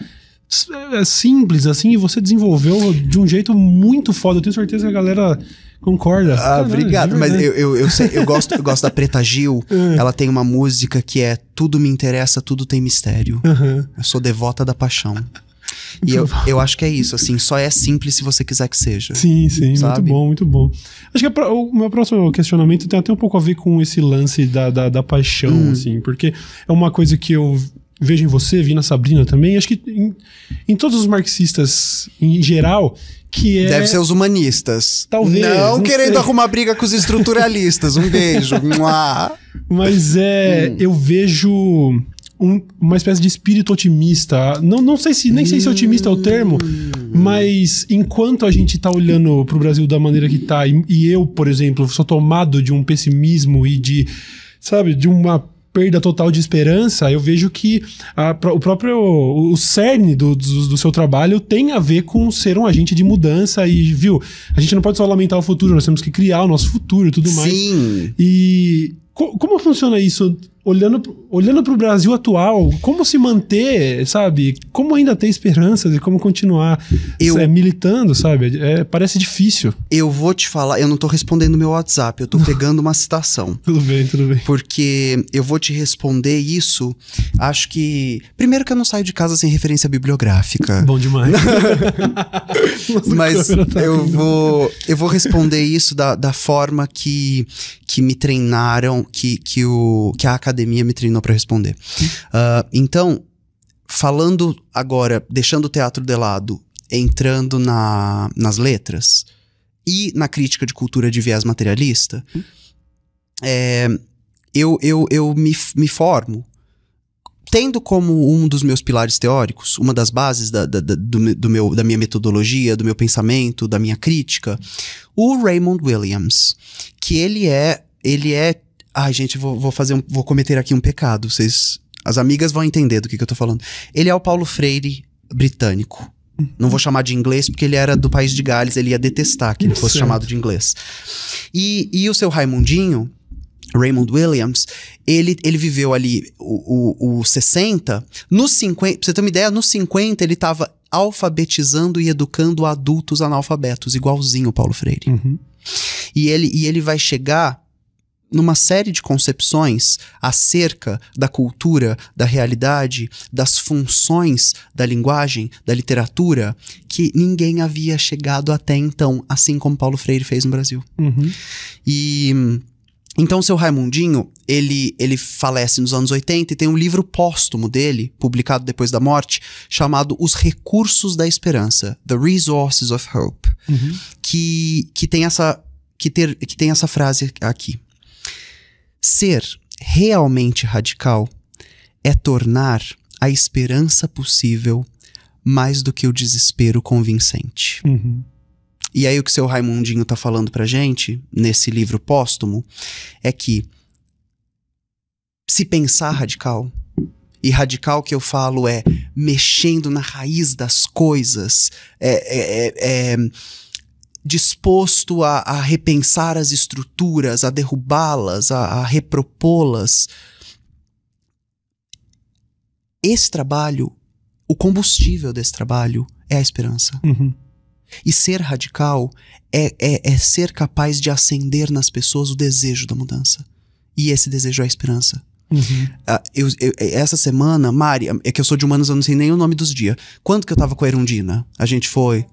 é, simples, assim, e você desenvolveu de um jeito muito foda. Eu tenho certeza que a galera concorda. Ah, obrigado. Mas eu, eu, eu, sei- eu gosto, eu gosto da Preta Gil. É. Ela tem uma música que é Tudo me interessa, tudo tem mistério. Aham. Eu sou devota da paixão. E eu, eu acho que é isso, assim, só é simples se você quiser que seja. Sim, sim, Sabe? muito bom, muito bom. Acho que a o meu próximo questionamento tem até um pouco a ver com esse lance da, da, da paixão, Hum. assim, porque é uma coisa que eu vejo em você, vi na Sabrina também, acho que em, em todos os marxistas em geral, que é... Deve ser os humanistas. Talvez, Não, não querendo sei. arrumar briga com os estruturalistas. Um beijo. Mas é, Hum. eu vejo um- uma espécie de espírito otimista. Não, não sei se nem sei se otimista é o termo, Hum. mas enquanto a gente tá olhando pro Brasil da maneira que tá, e, e eu, por exemplo, sou tomado de um pessimismo e de, sabe, de uma perda total de esperança, eu vejo que a o próprio o, o cerne do, do, do seu trabalho tem a ver com ser um agente de mudança e, viu, a gente não pode só lamentar o futuro, nós temos que criar o nosso futuro e tudo mais. Sim. E co- como funciona isso olhando, olhando para o Brasil atual, como se manter, sabe? Como ainda ter esperanças e como continuar Eu- é, militando, sabe? É, parece difícil. Eu vou te falar, eu não tô respondendo meu WhatsApp, eu tô pegando uma citação. Tudo bem, tudo bem. Porque eu vou te responder isso. Acho que. Primeiro que eu não saio de casa sem referência bibliográfica. Bom demais. Mas tá eu indo. vou, eu vou responder isso da, da forma que, que me treinaram, que, que, o, que a academia me treinou para responder. Ah, então, falando agora, deixando o teatro de lado, entrando na, nas letras e na crítica de cultura de viés materialista, é, eu, eu, eu me, me formo tendo como um dos meus pilares teóricos, uma das bases da, da- da- do, do meu, da minha metodologia, do meu pensamento, da minha crítica, o Raymond Williams, que ele é, ele é, ai gente, vou, vou fazer, um, vou cometer aqui um pecado, vocês, as amigas vão entender do que, que eu tô falando. Ele é o Paulo Freire britânico. Não vou chamar de inglês porque ele era do país de Gales, ele ia detestar que ele fosse Certo. chamado de inglês. E, e o seu Raimundinho, Raymond Williams, ele, ele viveu ali o, o, o 60. Nos 50, pra você ter uma ideia, nos 50 ele estava alfabetizando e educando adultos analfabetos, igualzinho o Paulo Freire. Uhum. E ele, e ele vai chegar numa série de concepções acerca da cultura, da realidade, das funções da linguagem, da literatura, que ninguém havia chegado até então, assim como Paulo Freire fez no Brasil. Uhum. E então o seu Raimundinho, ele, ele falece nos anos 80 e tem um livro póstumo dele, publicado depois da morte, chamado Os Recursos da Esperança, The Resources of Hope, Uhum. que, que, tem essa, que, ter, que tem essa frase aqui. Ser realmente radical é tornar a esperança possível mais do que o desespero convincente. Uhum. E aí o que o seu Raimundinho tá falando pra gente, nesse livro póstumo, é que se pensar radical, e radical que eu falo é mexendo na raiz das coisas, é, é- é- é disposto a, a repensar as estruturas, a derrubá-las, a, a repropô-las. Esse trabalho, o combustível desse trabalho é a esperança. Uhum. E ser radical é, é, é ser capaz de acender nas pessoas o desejo da mudança. E esse desejo é a esperança. Uhum. Ah, eu- eu- essa semana, Mari, é que eu sou de humanos, eu não sei nem o nome dos dias. Quando que eu tava com a Erundina? A gente foi.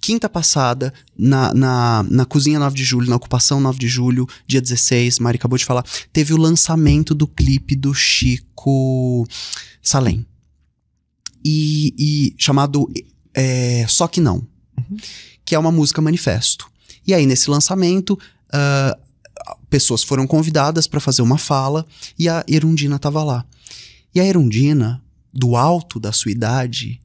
Quinta passada, na, na, na Cozinha 9 de Julho, na Ocupação 9 de Julho, dia 16, Mari acabou de falar, teve o lançamento do clipe do Chico Salem. E, e chamado é, Só Que Não, que é uma música manifesto. E aí, nesse lançamento, ah, pessoas foram convidadas para fazer uma fala e a Erundina tava lá. E a Erundina, do alto da sua idade,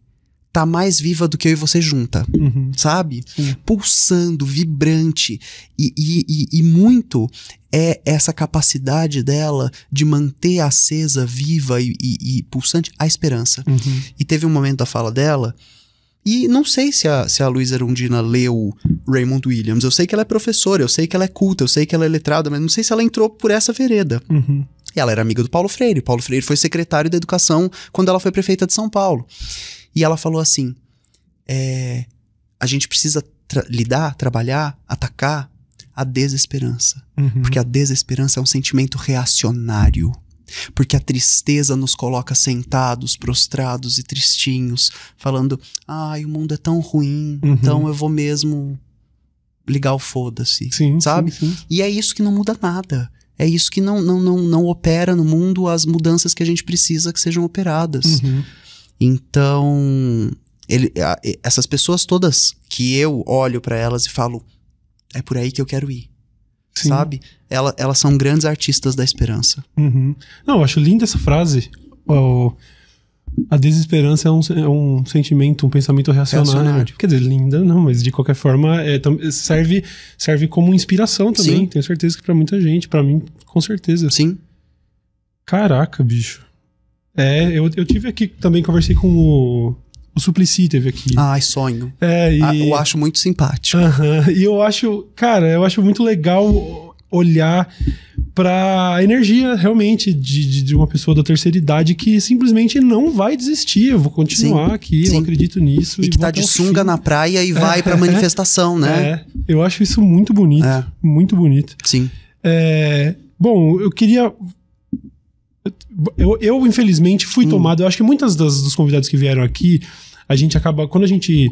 tá mais viva do que eu e você junta, Uhum. sabe? Sim. Pulsando, vibrante. E, e, e, e muito é essa capacidade dela de manter acesa, viva e, e- e pulsante a esperança. Uhum. E teve um momento da fala dela. E não sei se a, se a Luísa Erundina leu Raymond Williams. Eu sei que ela é professora, eu sei que ela é culta, eu sei que ela é letrada, mas não sei se ela entrou por essa vereda. Uhum. E ela era amiga do Paulo Freire. Paulo Freire foi secretário da Educação quando ela foi prefeita de São Paulo. E ela falou assim: é, a gente precisa tra- lidar, trabalhar, atacar a desesperança. Uhum. Porque a desesperança é um sentimento reacionário. Porque a tristeza nos coloca sentados, prostrados e tristinhos, falando: ai, o mundo é tão ruim, Uhum. então eu vou mesmo ligar o foda-se. Sabe? Sim, sim. E é isso que não muda nada. É isso que não, não, não, não opera no mundo as mudanças que a gente precisa que sejam operadas. Uhum. Então, ele, a- essas pessoas todas que eu olho pra elas e falo, é por aí que eu quero ir, Sim. sabe? Ela, elas são grandes artistas da esperança. Uhum. Não, eu acho linda essa frase. O- a desesperança é um, é um sentimento, um pensamento reacionário. Reacionário. Quer dizer, linda, não, mas de qualquer forma é, serve, serve como inspiração também. Sim. Tenho certeza que pra muita gente, pra mim, com certeza. Sim. Caraca, bicho. É, eu, eu tive aqui também, conversei com o, o Suplicy, teve aqui. Ai, sonho. É, e... Ah, eu acho muito simpático. E eu acho, cara, eu acho muito legal olhar para energia realmente de, de, uma pessoa da terceira idade que simplesmente não vai desistir. Eu vou continuar Sim, aqui, sim. eu acredito nisso. E que vou tá de sunga fim. na praia e vai pra é. manifestação, né? É, eu acho isso muito bonito. É. Muito bonito. Sim. É, bom, eu queria. Eu, eu, infelizmente, Hum. fui tomado. Eu acho que muitas das, dos convidados que vieram aqui, a gente acaba. Quando a gente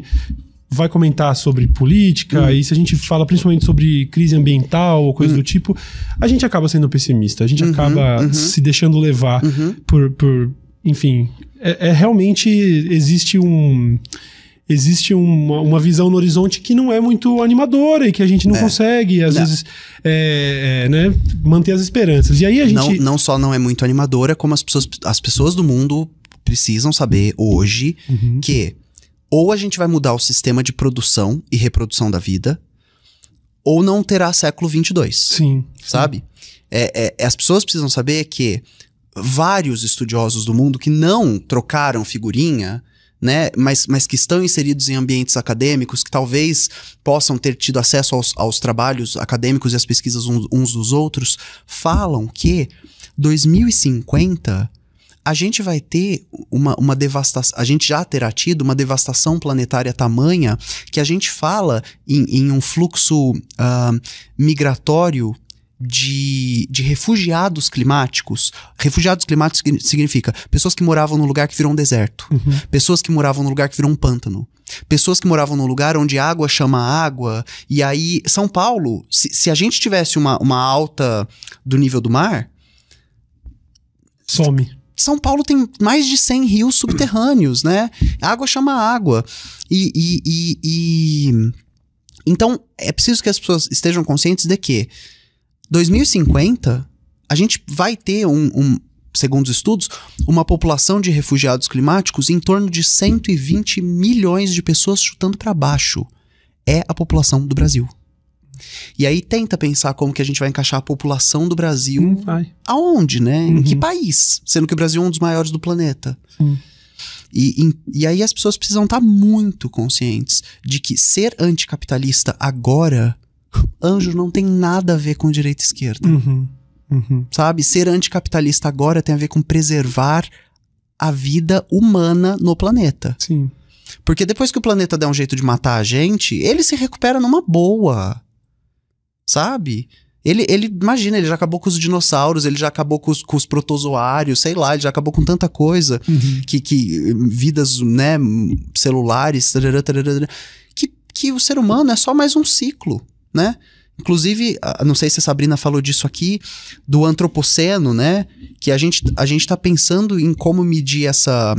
vai comentar sobre política, Hum. e se a gente fala principalmente sobre crise ambiental ou coisa do tipo, a gente acaba sendo pessimista. A gente acaba uhum. se deixando levar Uhum. por. por enfim, é, é realmente. Existe um. Existe uma, uma visão no horizonte que não é muito animadora e que a gente não É. consegue, às Não. vezes, é, é, né, manter as esperanças. E aí a gente. Não, não só não é muito animadora, como as pessoas, as pessoas do mundo precisam saber hoje Uhum. que ou a gente vai mudar o sistema de produção e reprodução da vida, ou não terá século 22. Sim. sabe? É, é, as pessoas precisam saber que vários estudiosos do mundo que não trocaram figurinha, né, mas, mas que estão inseridos em ambientes acadêmicos, que talvez possam ter tido acesso aos, aos trabalhos acadêmicos e às pesquisas uns, uns dos outros, falam que 2050 a gente vai ter uma, uma devastação, a gente já terá tido uma devastação planetária tamanha que a gente fala em, em um fluxo ah, migratório de, de refugiados climáticos. Refugiados climáticos signi- significa pessoas que moravam num lugar que virou um deserto, Uhum. pessoas que moravam num lugar que virou um pântano, pessoas que moravam num lugar onde água chama água, e aí São Paulo, se, se a gente tivesse uma, uma alta do nível do mar, Some. são Paulo tem mais de 100 rios subterrâneos, né? Água chama água. E, e, e- e- Então, é preciso que as pessoas estejam conscientes de que 2050, a gente vai ter um, um- segundo os estudos, uma população de refugiados climáticos em torno de 120 milhões de pessoas chutando para baixo. É a população do Brasil. E aí tenta pensar como que a gente vai encaixar a população do Brasil Não vai. aonde, né? Em Uhum. que país? Sendo que o Brasil é um dos maiores do planeta. Sim. E, e, e aí as pessoas precisam estar muito conscientes de que ser anticapitalista agora, anjo, não tem nada a ver com direita e esquerda. Uhum. Uhum. Sabe? Ser anticapitalista agora tem a ver com preservar a vida humana no planeta. Sim. Porque depois que o planeta der um jeito de matar a gente, ele se recupera numa boa. Sabe? Ele, ele, imagina, ele já acabou com os dinossauros, ele já acabou com os, com os protozoários, sei lá, ele já acabou com tanta coisa Uhum. que, que vidas, né, celulares, tarará, tarará, que, que o ser humano é só mais um ciclo, né? Inclusive, não sei se a Sabrina falou disso aqui, do antropoceno, né? Que a gente, a gente tá pensando em como medir essa,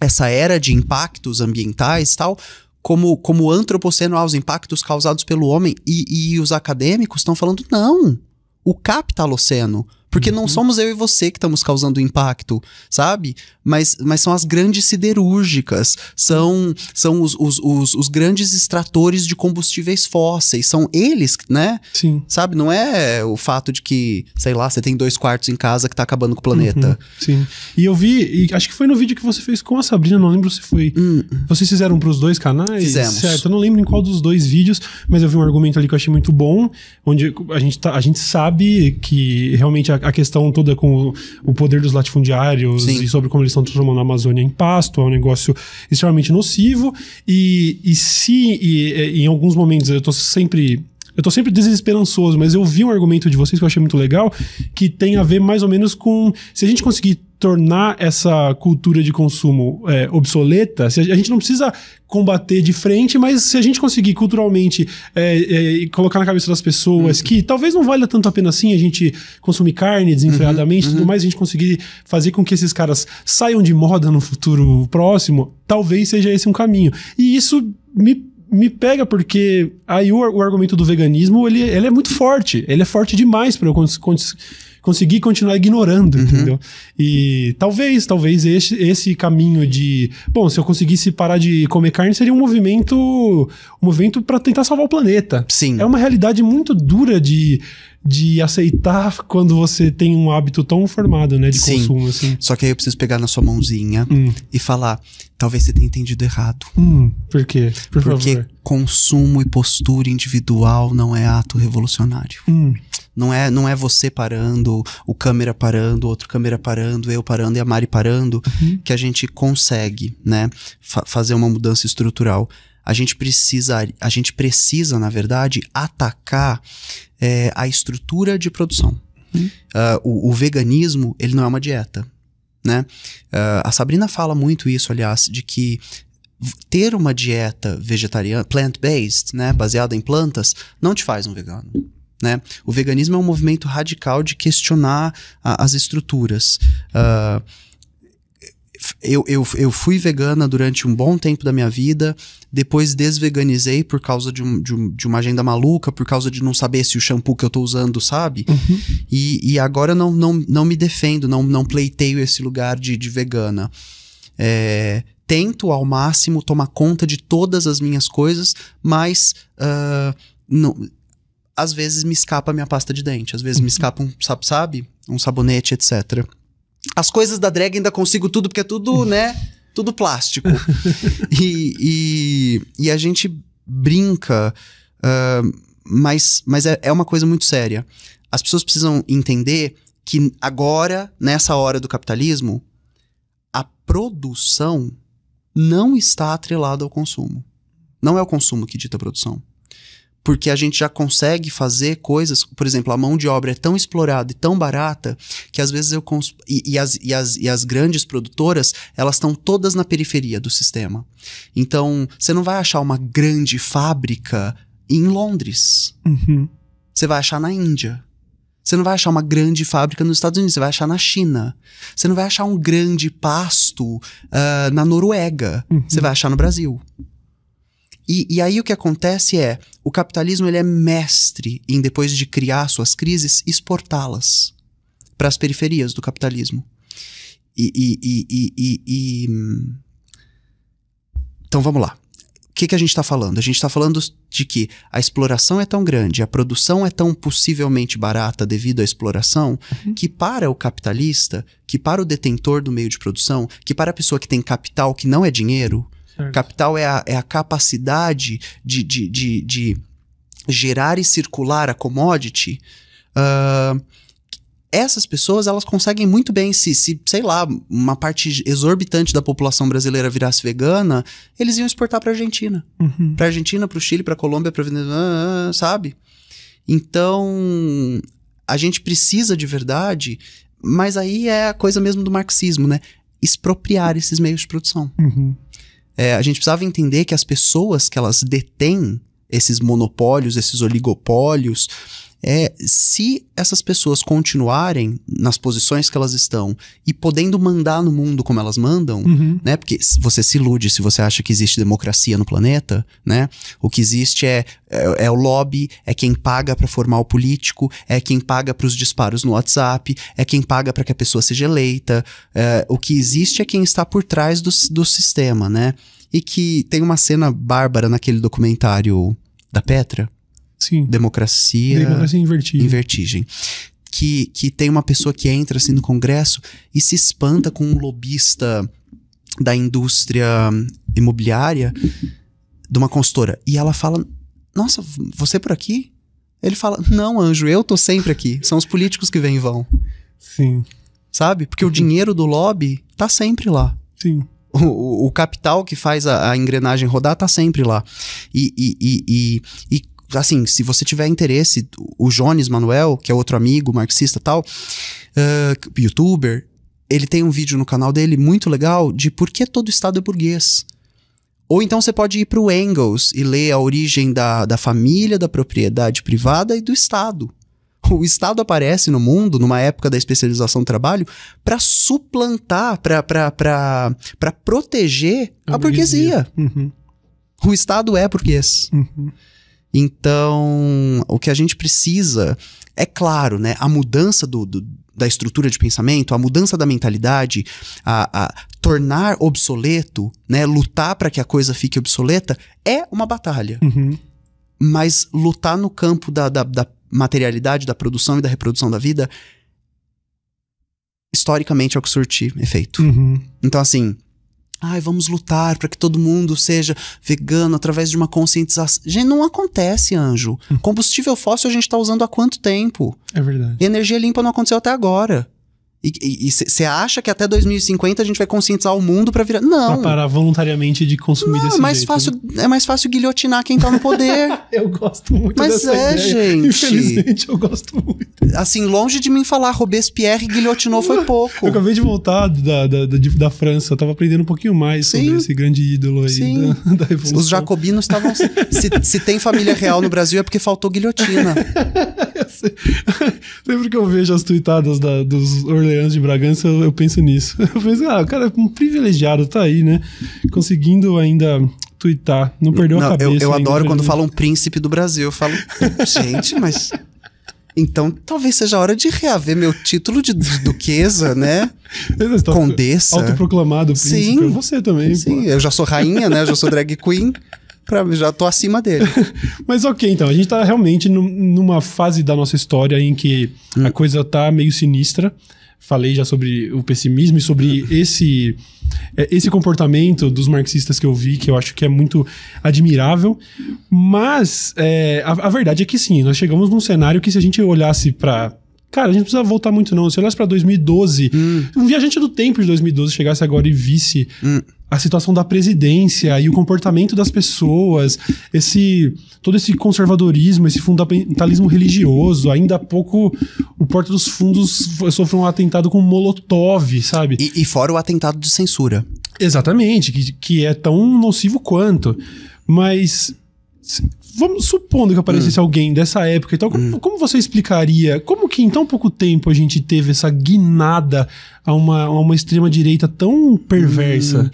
essa era de impactos ambientais tal, como, como antropoceno aos impactos causados pelo homem, e, e os acadêmicos estão falando, não, o capitaloceno. Porque não somos eu e você que estamos causando impacto, sabe? Mas, mas são as grandes siderúrgicas, são, são os, os, os, os grandes extratores de combustíveis fósseis, são eles, né? Sim. Sabe? Não é o fato de que, sei lá, você tem dois quartos em casa que tá acabando com o planeta. Uhum. Sim. E eu vi, e acho que foi no vídeo que você fez com a Sabrina, não lembro se foi. Hum, Vocês fizeram pros dois canais? Fizemos. Certo, eu não lembro em qual dos dois vídeos, mas eu vi um argumento ali que eu achei muito bom, onde a gente, tá, a gente sabe que realmente a, a questão toda com o, o poder dos latifundiários Sim. e sobre como eles estão transformando a Amazônia em pasto é um negócio extremamente nocivo. E, e se e, e, em alguns momentos eu tô sempre. Eu tô sempre desesperançoso, mas eu vi um argumento de vocês que eu achei muito legal, que tem a ver mais ou menos com. Se a gente conseguir tornar essa cultura de consumo é, obsoleta, se a, a gente não precisa combater de frente, mas se a gente conseguir culturalmente é, é, colocar na cabeça das pessoas que talvez não valha tanto a pena assim a gente consumir carne desenfreadamente e tudo mais, a gente conseguir fazer com que esses caras saiam de moda no futuro próximo, talvez seja esse um caminho. E isso me me pega porque aí o, o argumento do veganismo ele, ele é muito forte. Ele é forte demais para eu cons cons conseguir continuar ignorando, entendeu? E talvez, talvez esse, esse caminho de, bom, se eu conseguisse parar de comer carne seria um movimento, um movimento para tentar salvar o planeta. Sim. É uma realidade muito dura de, de aceitar quando você tem um hábito tão formado, né, de Sim. consumo assim. Só que aí eu preciso pegar na sua mãozinha Hum, e falar: talvez você tenha entendido errado. hum, por quê? Por Porque favor. consumo e postura individual não é ato revolucionário. Hum, Não é, não é você parando, o câmera parando, outro câmera parando, eu parando e a Mari parando, Uhum. que a gente consegue, né, fa- fazer uma mudança estrutural. A gente precisa, a gente precisa, na verdade, atacar é, a estrutura de produção. Uhum. Ah, o, o veganismo, ele não é uma dieta, né? Ah, a Sabrina fala muito isso, aliás, de que ter uma dieta vegetariana, plant-based, né, baseada em plantas, não te faz um vegano. Né? O veganismo é um movimento radical de questionar a- as estruturas. Ah, eu, eu, eu fui vegana durante um bom tempo da minha vida, depois desveganizei por causa de, um, de, um- de uma agenda maluca, por causa de não saber se o shampoo que eu tô usando, sabe? Uhum. E, e agora não, não, não me defendo, não, não pleiteio esse lugar de, de vegana. É, tento ao máximo tomar conta de todas as minhas coisas, mas ah, não- às vezes me escapa a minha pasta de dente, às vezes me escapa um, sabe, sabe? Um sabonete, etc. As coisas da drag ainda consigo tudo, porque é tudo, né? Tudo plástico. e, e, e a gente brinca, ah, mas, mas é, é uma coisa muito séria. As pessoas precisam entender que agora, nessa hora do capitalismo, a produção não está atrelada ao consumo. Não é o consumo que dita a produção. Porque a gente já consegue fazer coisas, por exemplo, a mão de obra é tão explorada e tão barata que às vezes eu cons... e, e as, e, as, e as grandes produtoras, elas estão todas na periferia do sistema. Então, você não vai achar uma grande fábrica em Londres. Uhum. Você vai achar na Índia. Você não vai achar uma grande fábrica nos Estados Unidos, você vai achar na China. Você não vai achar um grande pasto ah, na Noruega. Uhum. Você vai achar no Brasil. E, e aí o que acontece é, o capitalismo ele é mestre em, depois de criar suas crises, exportá-las para as periferias do capitalismo. E, e- e- Então vamos lá. O que, que a gente está falando? A gente está falando de que a exploração é tão grande, a produção é tão possivelmente barata devido à exploração, que para o capitalista, que para o detentor do meio de produção, que para a pessoa que tem capital que não é dinheiro, Certo. Capital é a, é a capacidade de, de, de, de gerar e circular a commodity. ah, essas pessoas, elas conseguem muito bem, se, se, sei lá, uma parte exorbitante da população brasileira virasse vegana, eles iam exportar para Argentina. Uhum. Para Argentina, para o Chile, para Colômbia, para Venezuela, sabe? Então, a gente precisa de verdade, mas aí é a coisa mesmo do marxismo, né? Expropriar esses meios de produção. Uhum. É, a gente precisava entender que as pessoas que elas detêm esses monopólios, esses oligopólios, é, se essas pessoas continuarem nas posições que elas estão e podendo mandar no mundo como elas mandam, Uhum. né? Porque você se ilude se você acha que existe democracia no planeta, né? O que existe é, é, é o lobby, é quem paga pra formar o político, é quem paga pros disparos no WhatsApp, é quem paga pra que a pessoa seja eleita. é, o que existe é quem está por trás do, do sistema, né? E que tem uma cena bárbara naquele documentário da Petra, Sim. Democracia Democracia invertida. em vertigem. Que, que tem uma pessoa que entra assim no Congresso e se espanta com um lobista da indústria imobiliária de uma consultora. E ela fala: Nossa, você por aqui? Ele fala: Não, anjo, eu tô sempre aqui. São os políticos que vêm e vão. Sim. Sabe? Porque o dinheiro do lobby tá sempre lá. Sim. O, o- o capital que faz a, a engrenagem rodar tá sempre lá. E, e, e, e- e, assim, se você tiver interesse, o Jones Manuel, que é outro amigo marxista e tal, ah, youtuber, ele tem um vídeo no canal dele muito legal de por que todo Estado é burguês. Ou então você pode ir para o Engels e ler a origem da, da família, da propriedade privada e do Estado. O Estado aparece no mundo, numa época da especialização do trabalho, para suplantar, para proteger a, burguesia. Uhum. O Estado é burguês. Uhum. Então, o que a gente precisa, é claro, né? A mudança do, do- da estrutura de pensamento, a mudança da mentalidade, a, a tornar obsoleto, né? Lutar para que a coisa fique obsoleta é uma batalha. Uhum. Mas lutar no campo da, da, da materialidade, da produção e da reprodução da vida, historicamente é o que surte efeito. Uhum. Então, assim, Ai, vamos lutar para que todo mundo seja vegano através de uma conscientização. Gente, não acontece, anjo. Combustível fóssil a gente tá usando há quanto tempo? É verdade. E energia limpa não aconteceu até agora. E você acha que até 2050 a gente vai conscientizar o mundo para virar. Pra Não. parar voluntariamente de consumir Não, desse é mais jeito, fácil, né? é mais fácil guilhotinar quem tá no poder. Eu gosto muito Mas dessa é, ideia. gente. Infelizmente, eu gosto muito. assim, longe de mim falar Robespierre guilhotinou foi pouco. Eu acabei de voltar da, da, da, da França, eu tava aprendendo um pouquinho mais Sim. sobre esse grande ídolo aí Sim. da, da Revolução. Os jacobinos estavam. se, se tem família real no Brasil é porque faltou guilhotina. Sempre que eu vejo as tuitadas da- dos Orleans de Bragança, eu, eu penso nisso. Eu penso, ah, o cara é um privilegiado, tá aí, né? Conseguindo ainda tuitar. Não perdeu a Não, cabeça. eu, eu adoro quando falam príncipe do Brasil. Eu falo, gente, mas. Então talvez seja a hora de reaver meu título de duquesa, né? Tá Condessa. Autoproclamado príncipe. Sim. Você também, Sim, pô. eu já sou rainha, né? Eu já sou drag queen. Pra, já tô acima dele. Mas ok, então, a gente tá realmente num- numa fase da nossa história em que Hum. a coisa tá meio sinistra. Falei já sobre o pessimismo e sobre esse, é, esse comportamento dos marxistas que eu vi, que eu acho que é muito admirável. Mas é, a, a verdade é que sim, nós chegamos num cenário que se a gente olhasse pra. Cara, a gente não precisa voltar muito, não. Se olhasse pra 2012, um viajante do tempo de 2012 chegasse agora e visse Hum. a situação da presidência e o comportamento das pessoas, esse todo esse conservadorismo, esse fundamentalismo religioso, ainda há pouco o Porta dos Fundos sofreu um atentado com Molotov, sabe? E, e fora o atentado de censura. Exatamente, que, que é tão nocivo quanto. Mas vamos supondo que aparecesse alguém dessa época, então como, como você explicaria como que em tão pouco tempo a gente teve essa guinada a uma, a uma extrema direita tão perversa?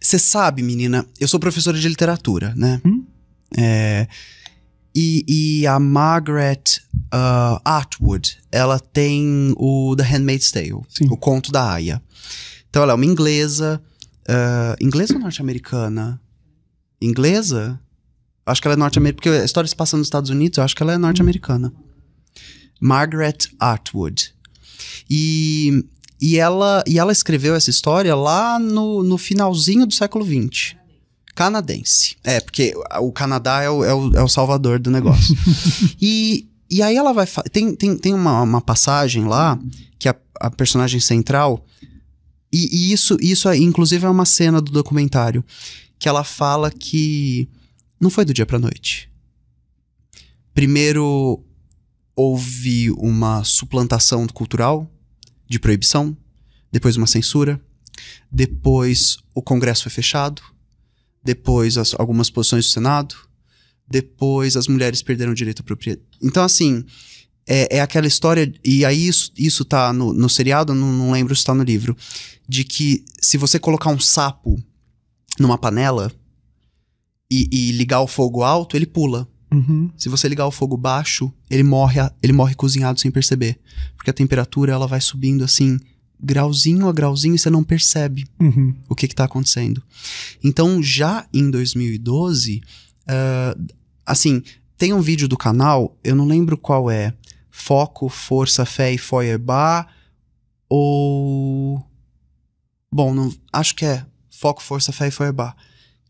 Você sabe, menina, eu sou professora de literatura, né? Hum? É, e, e a Margaret uh, Atwood, ela tem o The Handmaid's Tale, Sim. o conto da Aya. Então ela é uma inglesa, uh, inglesa ou norte-americana? Inglesa? Acho que ela é norte-americana, porque a história se passa nos Estados Unidos, eu acho que ela é norte-americana. Margaret Atwood. E, e, ela, e ela escreveu essa história lá no, no finalzinho do século XX. Canadense. É, porque o Canadá é o, é o, é o salvador do negócio. e, e aí ela vai. Tem, tem, tem uma, uma passagem lá que a, a personagem central. E, e isso, isso, é, inclusive, é uma cena do documentário. Que ela fala que não foi do dia pra noite. Primeiro houve uma suplantação cultural de proibição, depois uma censura, depois o Congresso foi fechado, depois as- algumas posições do Senado, depois as mulheres perderam o direito à propriedade. Então, assim, é, é aquela história, e aí isso, isso tá no, no seriado, não, não lembro se tá no livro, de que se você colocar um sapo numa panela e, e ligar o fogo alto, ele pula. Uhum. Se você ligar o fogo baixo, ele morre, ele morre cozinhado sem perceber. Porque a temperatura ela vai subindo assim, grauzinho a grauzinho, e você não percebe Uhum. o que está acontecendo. Então, já em 2012, ah, assim, tem um vídeo do canal, eu não lembro qual é. Foco, Força, Fé e Feuerbach, ou... Bom, não, acho que é Foco, Força, Fé e Feuerbach.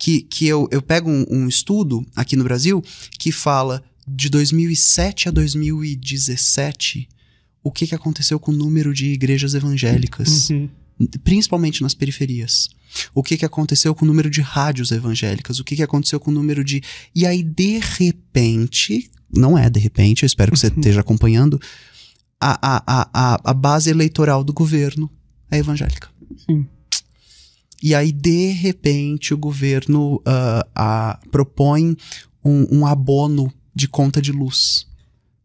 Que, que eu, eu pego um, um estudo aqui no Brasil que fala de 2007 a 2017 o que, que aconteceu com o número de igrejas evangélicas Uhum. principalmente nas periferias. O que, que aconteceu com o número de rádios evangélicas? O que, que aconteceu com o número de. E aí, de repente, não é de repente, eu espero que você esteja acompanhando, a, a, a, a, a base eleitoral do governo é evangélica. Sim. E aí, de repente, o governo ah, ah, propõe um, um abono de conta de luz.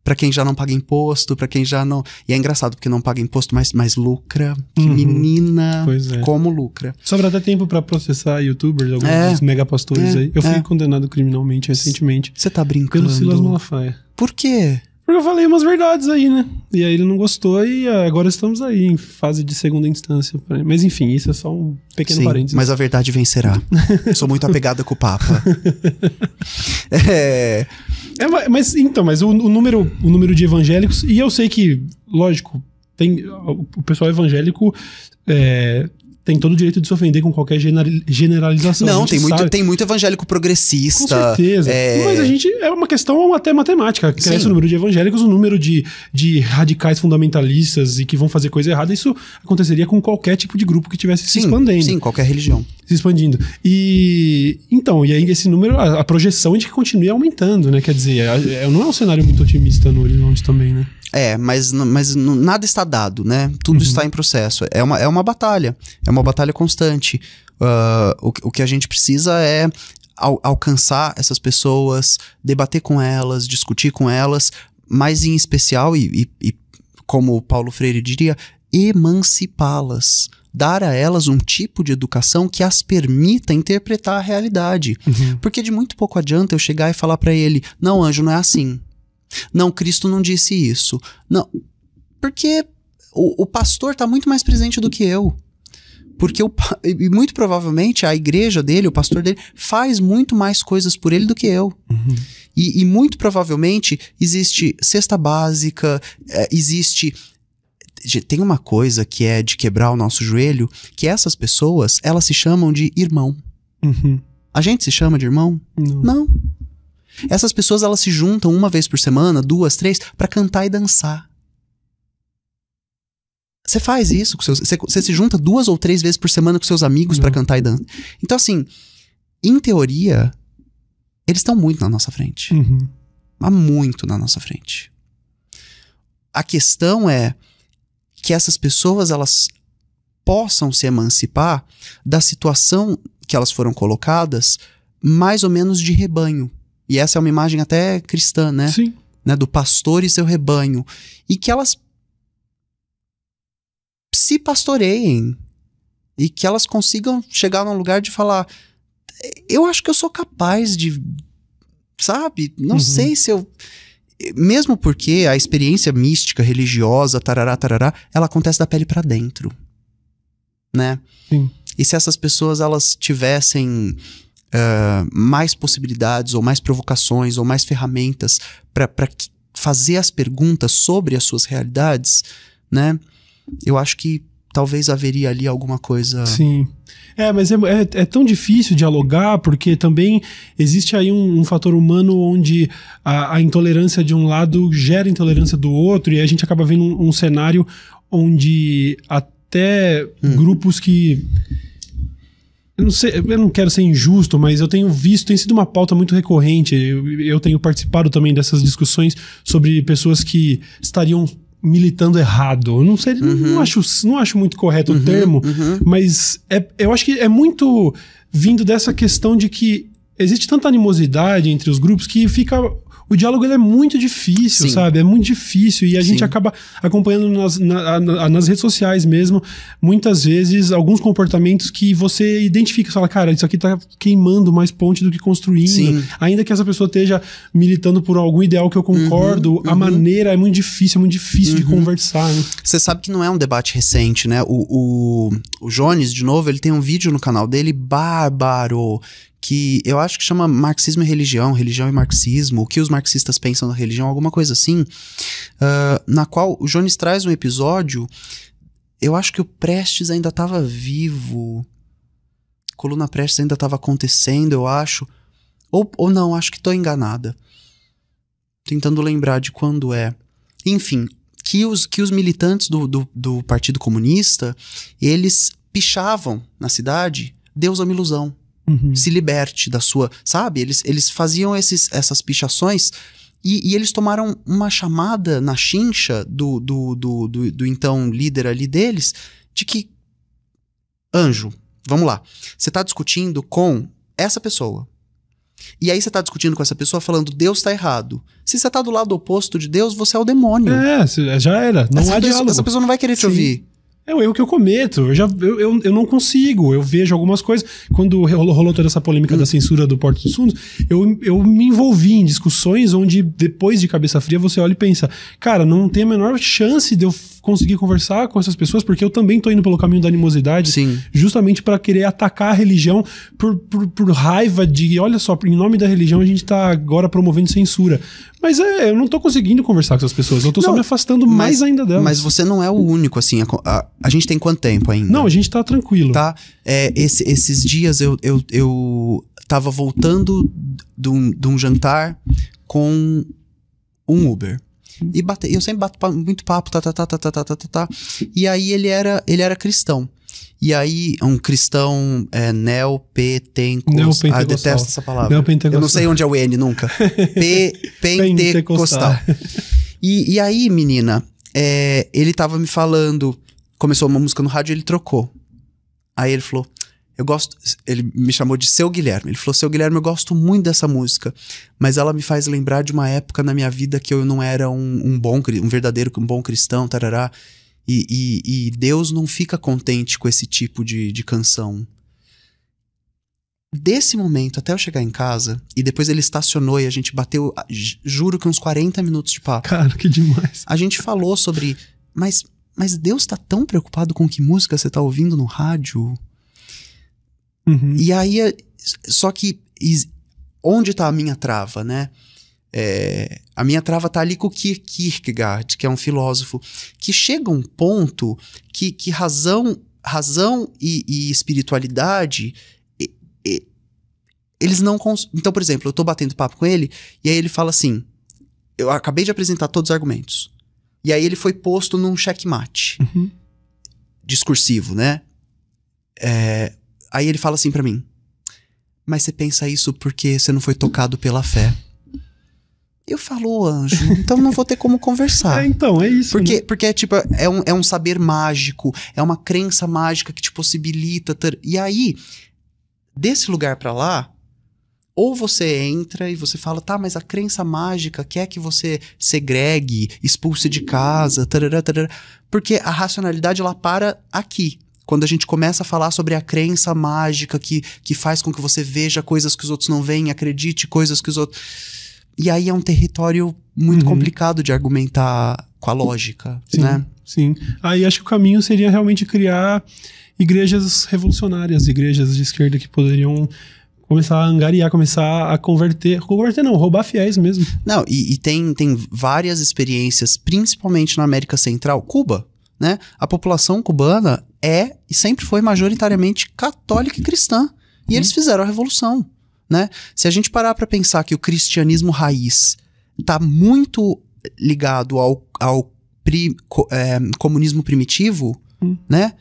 Pra quem já não paga imposto, pra quem já não. E é engraçado, porque não paga imposto, mas, mas lucra. Que Uhum. menina. Pois é. Como lucra. Sobra até tempo pra processar youtubers, alguns É. dos megapastores É, aí. Eu fui é. condenado criminalmente recentemente Você tá brincando? pelo Silas Malafaia. Por quê? Porque eu falei umas verdades aí, né? E aí ele não gostou e ah, agora estamos aí em fase de segunda instância. Mas enfim, isso é só um pequeno Sim, parênteses. mas a verdade vencerá. Sou muito apegada com o Papa. é, É, ma- mas então, mas o, o número, o número de evangélicos, e eu sei que, lógico, tem o o pessoal evangélico é, tem todo o direito de se ofender com qualquer genera- generalização. Não, tem muito, tem muito evangélico progressista. Com certeza. é- Mas a gente é uma questão até matemática. Cresce Sim. o número de evangélicos, o número de, de radicais fundamentalistas e que vão fazer coisa errada. Isso aconteceria com qualquer tipo de grupo que estivesse se expandendo. sim, qualquer religião. Se expandindo. E então, e aí esse número, a, a projeção é de que continue aumentando, né? Quer dizer, é- é- não é um cenário muito otimista no horizonte também, né? É, mas, mas nada está dado, né? Tudo está em processo. É uma, é uma batalha. É uma batalha constante. Ah, o, que- o que a gente precisa é al- alcançar essas pessoas, debater com elas, discutir com elas, mas em especial, e, e- e como o Paulo Freire diria, emancipá-las. Dar a elas um tipo de educação que as permita interpretar a realidade. Porque de muito pouco adianta eu chegar e falar pra ele: não, anjo, não é assim. Não, Cristo não disse isso. Não. Porque o, o pastor tá muito mais presente do que eu. Porque o, e muito provavelmente a igreja dele, o pastor dele, faz muito mais coisas por ele do que eu. E, e muito provavelmente existe cesta básica, é, existe. Tem uma coisa que é de quebrar o nosso joelho, que essas pessoas, elas se chamam de irmão. Uhum. A gente se chama de irmão? Não. Não. Essas pessoas elas se juntam uma vez por semana, duas, três, pra cantar e dançar. Você faz isso com seus, você, se junta duas ou três vezes por semana com seus amigos pra Não. cantar e dançar. Então assim, em teoria, eles estão muito na nossa frente, Uhum. há muito na nossa frente. A questão é que essas pessoas elas possam se emancipar da situação que elas foram colocadas, mais ou menos de rebanho. E essa é uma imagem até cristã, né? Sim. né? Do pastor e seu rebanho. E que elas se pastoreiem. E que elas consigam chegar num lugar de falar: eu acho que eu sou capaz de. Sabe? Não Uhum. sei se eu. Mesmo porque a experiência mística, religiosa, tarará, tarará, ela acontece da pele pra dentro. Né? Sim. E se essas pessoas elas tivessem ah, mais possibilidades, ou mais provocações, ou mais ferramentas para fazer as perguntas sobre as suas realidades, né? Eu acho que talvez haveria ali alguma coisa. Sim. É, mas é, é, é tão difícil dialogar, porque também existe aí um, um fator humano onde a, a intolerância de um lado gera intolerância do outro, e a gente acaba vendo um, um cenário onde até grupos que. Eu não, sei, eu não quero ser injusto, mas eu tenho visto, tem sido uma pauta muito recorrente. Eu, eu tenho participado também dessas discussões sobre pessoas que estariam militando errado. Eu não sei, não, acho, não acho muito correto o termo, uhum. mas é, eu acho que é muito vindo dessa questão de que existe tanta animosidade entre os grupos que fica. O diálogo ele é muito difícil, Sim. sabe? É muito difícil. E a gente Sim. acaba acompanhando nas, na- na- nas redes sociais mesmo, muitas vezes, alguns comportamentos que você identifica. Você fala, cara, isso aqui tá queimando mais ponte do que construindo. Sim. Ainda que essa pessoa esteja militando por algum ideal que eu concordo, a maneira é muito difícil, é muito difícil de conversar. Né? Você sabe que não é um debate recente, né? O, o, o Jones, de novo, ele tem um vídeo no canal dele bárbaro, que eu acho que chama Marxismo e Religião, Religião e Marxismo, o que os marxistas pensam da religião, alguma coisa assim, ah, na qual o Jones traz um episódio, eu acho que o Prestes ainda estava vivo, Coluna Prestes ainda estava acontecendo, eu acho, ou, ou não, acho que tô enganada. Tentando lembrar de quando é. Enfim, que os, que os militantes do, do, do Partido Comunista, eles pichavam na cidade, Deus é uma ilusão, Uhum. se liberte da sua, sabe? Eles, eles faziam esses, essas pichações e, e eles tomaram uma chamada na chincha do, do, do, do, do então líder ali deles, de que, anjo, vamos lá, você tá discutindo com essa pessoa, e aí você tá discutindo com essa pessoa falando, Deus tá errado. Se você tá do lado oposto de Deus, você é o demônio. É, já era. Não essa, há pessoa, diálogo. essa pessoa não vai querer te Sim. ouvir. É o erro que eu cometo. Eu, já, eu, eu, eu não consigo. Eu vejo algumas coisas. Quando rolou, rolou toda essa polêmica da censura do Porto dos Fundos, eu, eu me envolvi em discussões onde, depois de cabeça fria, você olha e pensa: cara, não tem a menor chance de eu conseguir conversar com essas pessoas, porque eu também tô indo pelo caminho da animosidade, Sim. justamente para querer atacar a religião por, por, por raiva de, olha só, em nome da religião a gente tá agora promovendo censura. Mas é, eu não tô conseguindo conversar com essas pessoas, eu tô só Não, me afastando mais ainda delas. Mas você não é o único, assim. A, a- a gente tem quanto tempo ainda? Não, a gente tá tranquilo. Tá? É, esse- esses dias eu, eu, eu tava voltando de um, de um jantar com um Uber. E bate, eu sempre bato muito papo, tá, tá, tá, tá, tá, tá, tá, tá, tá. E aí ele era, ele era cristão. E aí, um cristão é. Neopentecostal. Ah, eu detesto essa palavra. Neopentecostal. Eu não sei onde é o N nunca. P, pentecostal. E, e aí, menina, é, ele tava me falando, começou uma música no rádio e ele trocou. Aí ele falou, eu gosto, ele me chamou de Seu Guilherme. Ele falou, Seu Guilherme, eu gosto muito dessa música, mas ela me faz lembrar de uma época na minha vida que eu não era um, um bom, um verdadeiro, um bom cristão, tarará. E, e- e Deus não fica contente com esse tipo de, de canção. Desse momento até eu chegar em casa, e depois ele estacionou e a gente bateu, juro que uns 40 minutos de papo. Cara, que demais. A gente falou sobre, mas, mas Deus tá tão preocupado com que música você tá ouvindo no rádio? Uhum. E aí, é- só que onde tá a minha trava, né? É, a minha trava tá ali com o Kier- Kierkegaard, que é um filósofo, que chega um ponto que, que razão, razão e, e espiritualidade e- e- eles não cons... Então, por exemplo, eu tô batendo papo com ele e aí ele fala assim: eu acabei de apresentar todos os argumentos. E aí ele foi posto num checkmate Uhum. discursivo, né? É, aí ele fala assim pra mim: Mas você pensa isso porque você não foi tocado pela fé. Eu falo, "Ô, anjo, então não vou ter como conversar. É, então, é isso. Porque, né? porque é tipo, é um, é um saber mágico, é uma crença mágica que te possibilita. ter- E aí, desse lugar pra lá, ou você entra e você fala, tá, mas a crença mágica quer que você segregue, expulse de casa, tarará, tarará. porque a racionalidade ela para aqui. Quando a gente começa a falar sobre a crença mágica que, que faz com que você veja coisas que os outros não veem, acredite coisas que os outros. E aí é um território muito Uhum. complicado de argumentar com a lógica, Sim, né? sim. Aí acho que o caminho seria realmente criar igrejas revolucionárias, igrejas de esquerda que poderiam começar a angariar, começar a converter. Converter não, roubar fiéis mesmo. Não, e, e tem, tem várias experiências, principalmente na América Central, Cuba, né? A população cubana é e sempre foi majoritariamente católica e cristã. E eles fizeram a revolução, né? Se a gente parar para pensar que o cristianismo raiz tá muito ligado ao, ao pri- é, comunismo primitivo, Hum. né?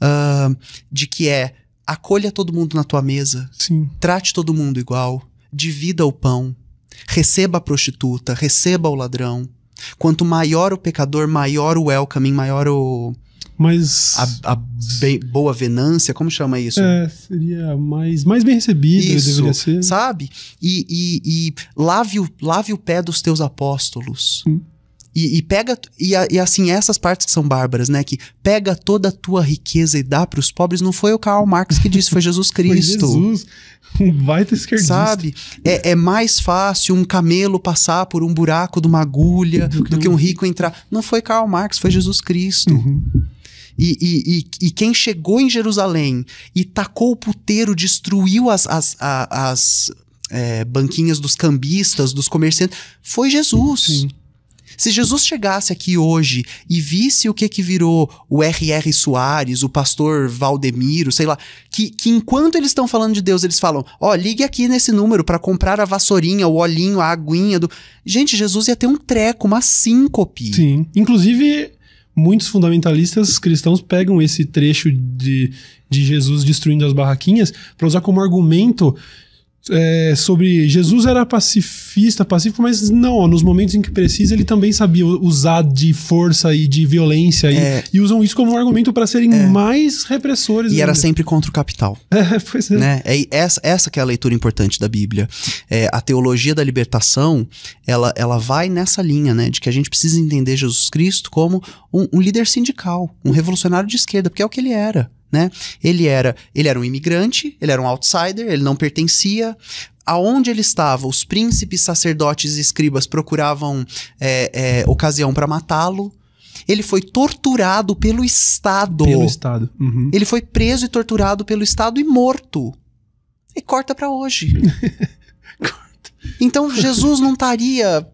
Ah, de que é acolha todo mundo na tua mesa, Sim. trate todo mundo igual, divida o pão, receba a prostituta, receba o ladrão. Quanto maior o pecador, maior o welcoming, maior o, Mas. a, a bem- boa venância, como chama isso? É, seria mais, mais bem recebido, Isso, deveria ser. Sabe? E, e- e lave, o, lave o pé dos teus apóstolos. Sim. E, e pega. E, e assim, essas partes que são bárbaras, né? Que pega toda a tua riqueza e dá para os pobres. Não foi o Karl Marx que disse, foi Jesus Foi Cristo. Jesus, um baita esquerdista. Sabe? É, é mais fácil um camelo passar por um buraco de uma agulha Do do que que, um- um rico entrar. Não foi Karl Marx, foi Jesus Cristo. Uhum. E, e, e, e quem chegou em Jerusalém e tacou o puteiro, destruiu as, as, a- as é, banquinhas dos cambistas, dos comerciantes, foi Jesus. Sim. Se Jesus chegasse aqui hoje e visse o que que virou o R.R. Soares, o pastor Valdemiro, sei lá, que, que enquanto eles estão falando de Deus, eles falam: Ó, ligue aqui nesse número para comprar a vassourinha, o olhinho, a aguinha do. Gente, Jesus ia ter um treco, uma síncope. Sim. Inclusive, muitos fundamentalistas cristãos pegam esse trecho de, de Jesus destruindo as barraquinhas para usar como argumento é, sobre Jesus era pacifista, pacífico, mas não, nos momentos em que precisa, ele também sabia usar de força e de violência e- É. e, usam isso como um argumento para serem mais repressores. E era sempre contra o capital. É, pois é. né? É essa, essa que é a leitura importante da Bíblia. É, a teologia da libertação, ela, ela vai nessa linha, né? De que a gente precisa entender Jesus Cristo como um, um líder sindical, um revolucionário de esquerda, porque é o que ele era, né? Ele era, ele era um imigrante, ele era um outsider, ele não pertencia. Aonde ele estava, os príncipes, sacerdotes e escribas procuravam é, é, ocasião para matá-lo. Ele foi torturado pelo Estado. Pelo Estado. Uhum. Ele foi preso e torturado pelo Estado e morto. E corta pra hoje. então Jesus não estaria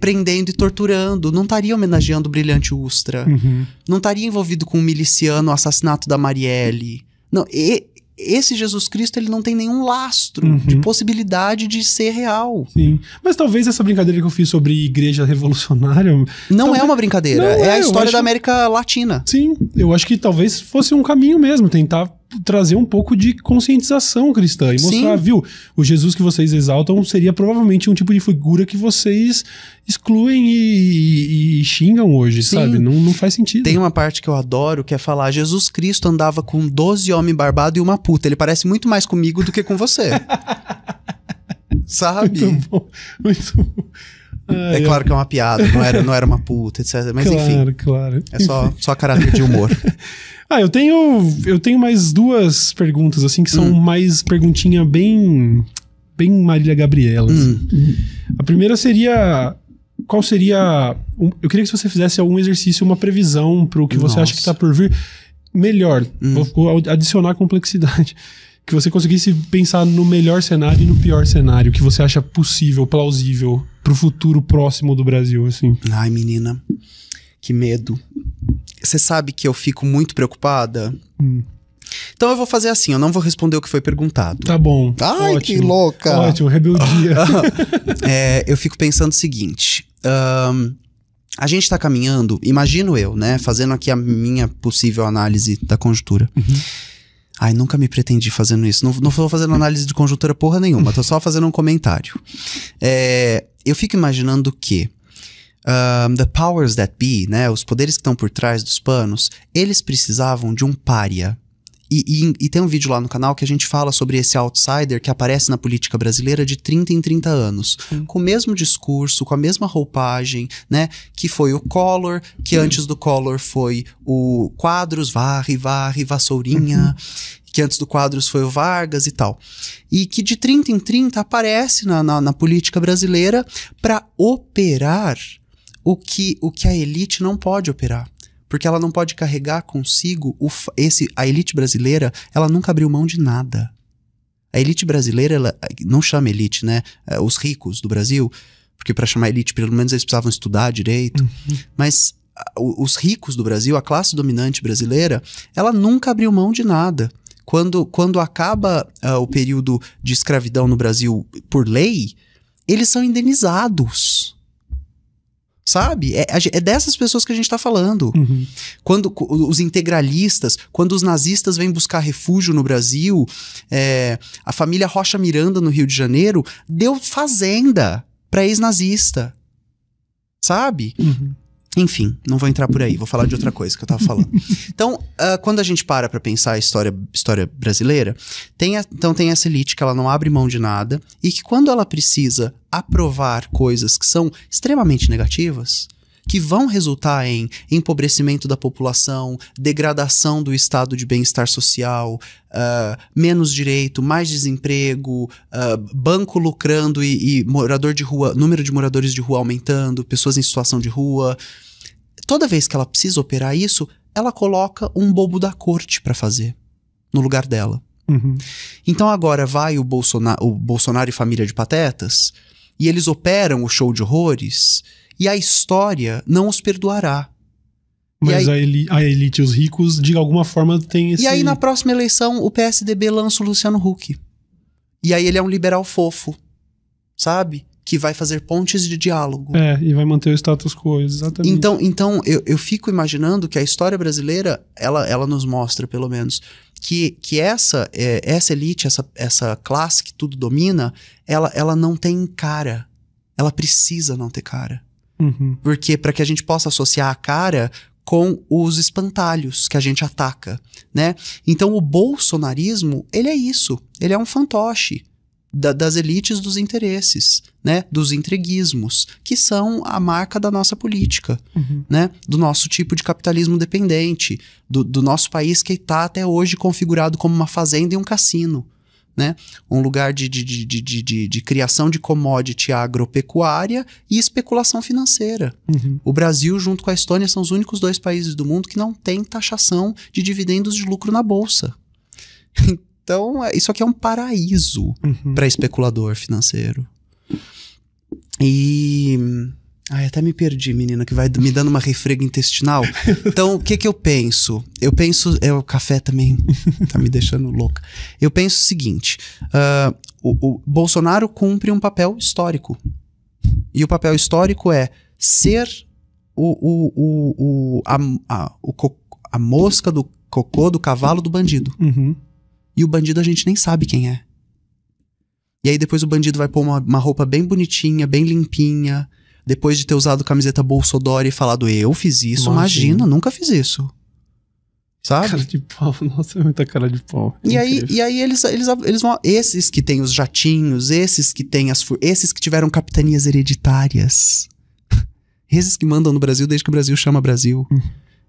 prendendo e torturando, não estaria homenageando o brilhante Ustra, Uhum. não estaria envolvido com o miliciano, o assassinato da Marielle. Não, e- esse Jesus Cristo ele não tem nenhum lastro Uhum. de possibilidade de ser real. Sim. Mas talvez essa brincadeira que eu fiz sobre igreja revolucionária. Não Talvez- é uma brincadeira, Não, é é, a história acho- da América Latina. Sim, eu acho que talvez fosse um caminho mesmo, tentar trazer um pouco de conscientização cristã e mostrar, Sim. viu, o Jesus que vocês exaltam seria provavelmente um tipo de figura que vocês excluem e, e- e xingam hoje, Sim. sabe? Não, não faz sentido. Tem uma parte que eu adoro que é falar: Jesus Cristo andava com 12 homens barbados e uma puta. Ele parece muito mais comigo do que com você. Sabe? Muito bom. Muito bom. É claro que é uma piada, não era, não era uma puta, etc. Mas claro, enfim, claro. é só, só caráter de humor. Ah, eu tenho, eu tenho mais duas perguntas, assim, que são Hum. mais perguntinha bem, bem Marília Gabriela. assim. Hum, A primeira seria, qual seria, um- eu queria que você fizesse algum exercício, uma previsão para o que você acha que Nossa. está por vir. Melhor, Hum. vou, adicionar complexidade. Que você conseguisse pensar no melhor cenário e no pior cenário, que você acha possível, plausível pro futuro próximo do Brasil, assim. Ai, menina, que medo. Você sabe que eu fico muito preocupada? Hum. Então eu vou fazer assim, eu não vou responder o que foi perguntado. Tá bom. Ai, que ótimo. louca! Ótimo, rebeldia. É, eu fico pensando o seguinte. ahn, a gente tá caminhando, imagino eu, né? Fazendo aqui a minha possível análise da conjuntura. Ai, nunca me pretendi fazendo isso. Não, não tô fazendo análise de conjuntura porra nenhuma, tô só fazendo um comentário. É, eu fico imaginando que ahn, the powers that be, né? Os poderes que estão por trás dos panos, eles precisavam de um pária. E, e- e tem um vídeo lá no canal que a gente fala sobre esse outsider que aparece na política brasileira de 30 em 30 anos. Com o mesmo discurso, com a mesma roupagem, né? Que foi o Collor, que antes do Collor foi o Quadros, varre, varre, vassourinha. Que antes do Quadros foi o Vargas e tal. E que de 30 em 30 aparece na, na, na política brasileira para operar o que, o que a elite não pode operar porque ela não pode carregar consigo o, esse a elite brasileira, ela nunca abriu mão de nada. A elite brasileira, ela não chama elite, né? É, Os ricos do Brasil, porque para chamar elite, pelo menos eles precisavam estudar direito. Mas a, o- os ricos do Brasil, a classe dominante brasileira, ela nunca abriu mão de nada. Quando, quando acaba ah, o período de escravidão no Brasil por lei, eles são indenizados. Sabe? É, é dessas pessoas que a gente tá falando. Uhum. Quando os integralistas, quando os nazistas vêm buscar refúgio no Brasil, é, a família Rocha Miranda, no Rio de Janeiro, deu fazenda pra ex-nazista. Sabe? Uhum. Enfim, não vou entrar por aí, vou falar de outra coisa que eu tava falando. então, ah, quando a gente para pra pensar a história, história brasileira, tem a- então tem essa elite que ela não abre mão de nada e que quando ela precisa aprovar coisas que são extremamente negativas, que vão resultar em empobrecimento da população, degradação do estado de bem-estar social, ah, menos direito, mais desemprego, ah, banco lucrando e, e morador de rua, número de moradores de rua aumentando, pessoas em situação de rua. Toda vez que ela precisa operar isso, ela coloca um bobo da corte pra fazer no lugar dela. Uhum. Então agora vai o, Bolsona o Bolsonaro e família de patetas e eles operam o show de horrores e a história não os perdoará. Mas E a, eli- a elite e os ricos, de alguma forma, tem esse. E aí na próxima eleição o PSDB lança o Luciano Huck. E aí ele é um liberal fofo, sabe? Que vai fazer pontes de diálogo. É, e vai manter o status quo, exatamente. Então, então eu, eu fico imaginando que a história brasileira, ela, ela nos mostra, pelo menos, que, que essa, é, essa elite, essa, essa classe que tudo domina, ela, ela não tem cara. Ela precisa não ter cara. Uhum. Porque para que a gente possa associar a cara com os espantalhos que a gente ataca, né? Então o bolsonarismo, ele é isso. Ele é um fantoche da- das elites dos interesses, né? Dos entreguismos, que são a marca da nossa política, Uhum. né? Do nosso tipo de capitalismo dependente, do, do nosso país que está até hoje configurado como uma fazenda e um cassino, né? Um lugar de, de, de, de, de, criação de commodity agropecuária e especulação financeira. Uhum. O Brasil, junto com a Estônia, são os únicos dois países do mundo que não tem taxação de dividendos de lucro na bolsa. Então, é- isso aqui é um paraíso Uhum. para especulador financeiro. E. Ai, até me perdi, menina, que vai me dando uma refrega intestinal. Então, o que que eu penso? Eu penso. É, o café também tá me deixando louca. Eu penso o seguinte: ah, o, o Bolsonaro cumpre um papel histórico. E o papel histórico é ser o, o, o, o, a, a, o co- a mosca do cocô do cavalo do bandido. Uhum. E o bandido a gente nem sabe quem é. E aí depois o bandido vai pôr uma, uma roupa bem bonitinha, bem limpinha. Depois de ter usado camiseta Bolsodori e falado, eu fiz isso, Imagina. imagina, nunca fiz isso. Sabe? Cara de pau, nossa, é muita cara de pau. E aí, e aí eles, eles, eles vão. Esses que têm os jatinhos, esses que têm as. Esses que tiveram capitanias hereditárias. Esses que mandam no Brasil desde que o Brasil chama Brasil.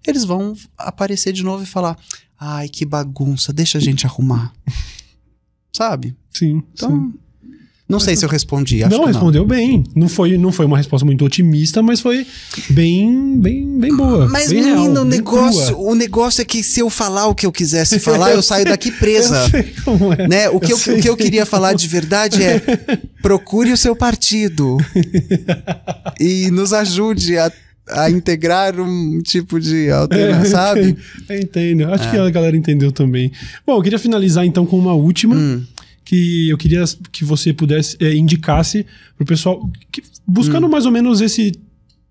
Eles vão aparecer de novo e falar: Ai, que bagunça, deixa a gente arrumar. Sabe? Sim, Então. sim. Não sei se eu respondi. Acho não, que respondeu bem. Não foi, não foi uma resposta muito otimista, mas foi bem, bem, bem boa. Mas, bem menino, real, o negócio, crua. o negócio é que se eu falar o que eu quisesse falar, eu saio daqui presa. Eu sei como é. Né? O, que Eu eu, o que eu queria falar de verdade é: procure o seu partido e nos ajude a, a integrar um tipo de alternativa, sabe? Eu entendo. Acho É. que a galera entendeu também. Bom, eu queria finalizar então com uma última. Hum. Que eu queria que você pudesse, eh, indicasse pro pessoal, que- buscando Hum. mais ou menos esse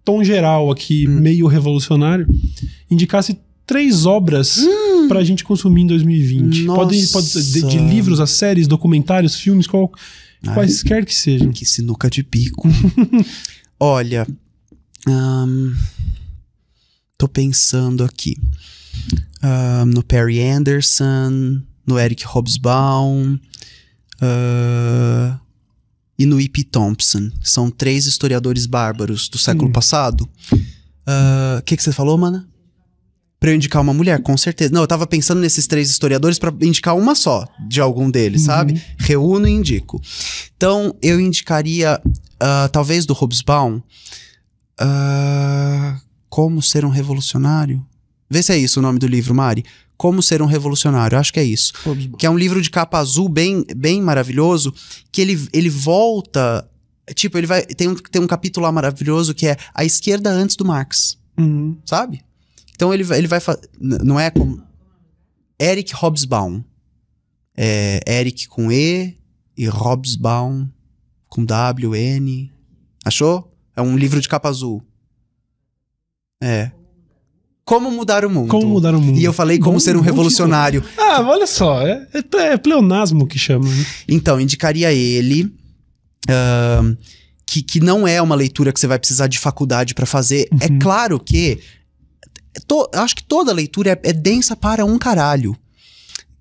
tom geral aqui, meio revolucionário, indicasse três obras pra gente consumir em 2020. Pode, Hum. Nossa. pode ser de, de livros a séries, documentários, filmes, qual, Ai. quaisquer que sejam. Que sinuca de bico. Olha. Ahn, tô pensando aqui. Ahn, no Perry Anderson, no Eric Hobsbawm. ah, e no E.P. Thompson. São três historiadores bárbaros do século Hum. passado. O que, que você falou, mana? Pra eu indicar uma mulher, com certeza. Não, eu tava pensando nesses três historiadores pra indicar uma só de algum deles, Uhum. sabe? Reúno e indico. Então, eu indicaria, ah, talvez do Hobsbawm, ah, Como Ser um Revolucionário. Vê se é isso o nome do livro, Mari. Como Ser um Revolucionário, acho que é isso. Que é um livro de capa azul bem, bem maravilhoso, que ele, ele volta. Tipo, ele vai. Tem um, tem um capítulo lá maravilhoso que é A Esquerda Antes do Marx Uhum. sabe? Então ele, vai- ele vai. Não é como. Eric Hobsbawm. É Eric com E e Hobsbawm com W, N. Achou? É um livro de capa azul. É. Como mudar o mundo. Como mudar o mundo. E eu falei como Bom- ser um revolucionário. Ah, olha só, é, é, é pleonasmo que chama. né? Então, indicaria ele. ahn, que, que não é uma leitura que você vai precisar de faculdade pra fazer. É Uhum. claro que. to- acho que toda leitura é, é densa para um caralho.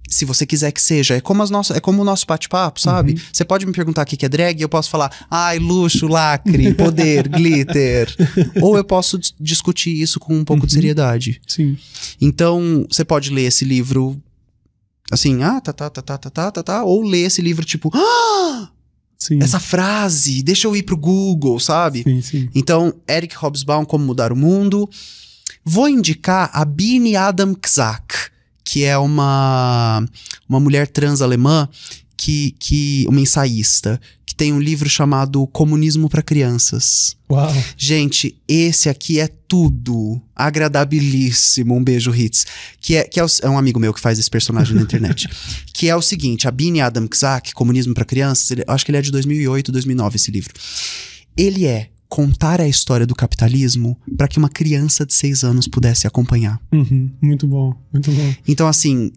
Se você quiser que seja. É como, as nossas, é como o nosso bate-papo, sabe? Uhum. Você pode me perguntar o que é drag e eu posso falar, ai, luxo, lacre, poder, glitter. Ou eu posso dis- discutir isso com um pouco de Uhum. seriedade. Sim. Então, você pode ler esse livro assim, ah, tá, tá, tá, tá, tá, tá, tá, tá, ou ler esse livro tipo, ah, Sim. essa frase, deixa eu ir pro Google, sabe? Sim, sim. Então, Eric Hobsbawm, Como Mudar o Mundo. Vou indicar a Bini Adam Kzak, que é uma, uma mulher trans alemã, que, que, uma ensaísta, que tem um livro chamado Comunismo para Crianças. Uau. Gente, esse aqui é tudo. Agradabilíssimo. Um beijo, Hits. Que, é, que é, o- é um amigo meu que faz esse personagem na internet. que é o seguinte: a Bini Adam Kzak, Comunismo para Crianças, ele- acho que ele é de 2008, 2009, esse livro. Ele é contar a história do capitalismo para que uma criança de seis anos pudesse acompanhar. Uhum. Muito bom, muito bom. Então, assim,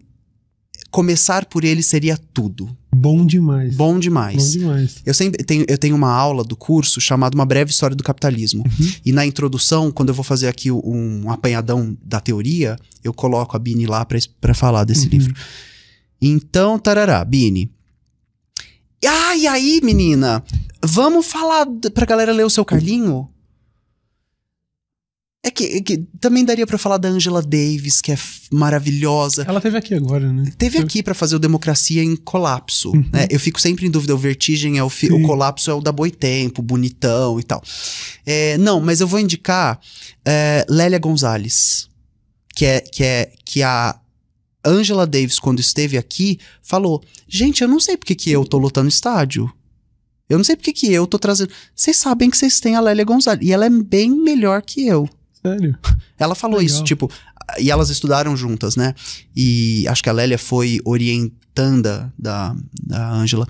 começar por ele seria tudo. Bom demais. Bom Bom demais. demais. Eu sempre tenho, eu tenho uma aula do curso chamada Uma Breve História do Capitalismo. Uhum. E na introdução, quando eu vou fazer aqui um, apanhadão da teoria, eu coloco a Bini lá pra falar desse Uhum. livro. Então, tarará, Bini. Ah, e aí, menina? Vamos falar pra galera ler o seu Carlinho? É que, que também daria pra falar da Angela Davis, que é maravilhosa. Ela teve aqui agora, né? Teve aqui pra fazer o Democracia em Colapso. Uhum. né? Eu fico sempre em dúvida. O Vertigem é o, fi- o Colapso é o da Boitempo, bonitão e tal. É, não, mas eu vou indicar é, Lélia Gonzalez, que é, que é que a Angela Davis, quando esteve aqui, falou: Gente, eu não sei porque que eu tô lotando estádio. Eu não sei porque que eu tô trazendo. Vocês sabem que vocês têm a Lélia Gonzalez. E ela é bem melhor que eu. Sério. Ela falou Legal. isso, tipo, e elas estudaram juntas, né? E acho que a Lélia foi orientanda da, da Ângela.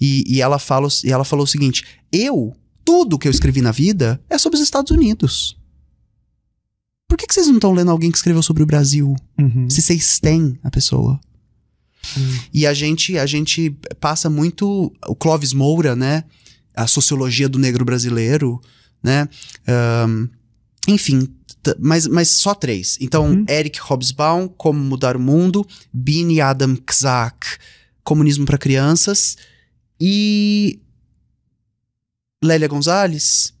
E, e, ela fala, e ela falou o seguinte: eu, tudo que eu escrevi na vida é sobre os Estados Unidos. Por que, que vocês não estão lendo alguém que escreveu sobre o Brasil? Uhum. Se vocês têm a pessoa. Hum. E a gente, a gente passa muito. O Clóvis Moura, né? A sociologia do negro brasileiro, né? Ahn, enfim, mas, mas só três. Então, Uhum. Eric Hobsbawm, Como Mudar o Mundo, Bini Adam Kzak, Comunismo para Crianças, e Lélia Gonzalez.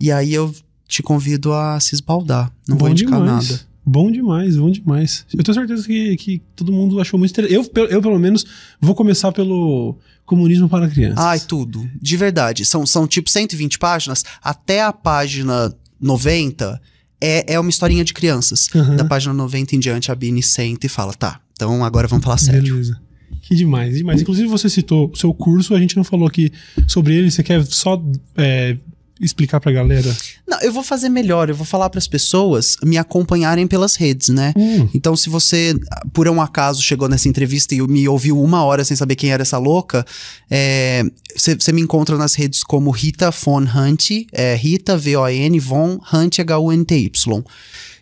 E aí eu te convido a se esbaldar. Não vou Bom indicar demais. nada. Bom demais, bom demais. Eu tenho certeza que, que todo mundo achou muito interessante. Eu, eu, pelo menos, vou começar pelo comunismo para crianças. Ai, tudo. De verdade. São, são tipo 120 páginas. Até a página 90 é, é uma historinha de crianças. Aham. Da página 90 em diante, a Bini senta e fala: tá, então agora vamos falar sério. Beleza. Que demais, demais. Inclusive, você citou o seu curso, a gente não falou aqui sobre ele. Você quer só é, explicar pra galera? Não, eu vou fazer melhor. Eu vou falar para as pessoas me acompanharem pelas redes, né? Hum, Então, se você, por um acaso, chegou nessa entrevista e me ouviu uma hora sem saber quem era essa louca, é, você você me encontra nas redes como Rita Von Hunt, é Rita, V-O-N, Von Hunt, H-U-N-T-Y.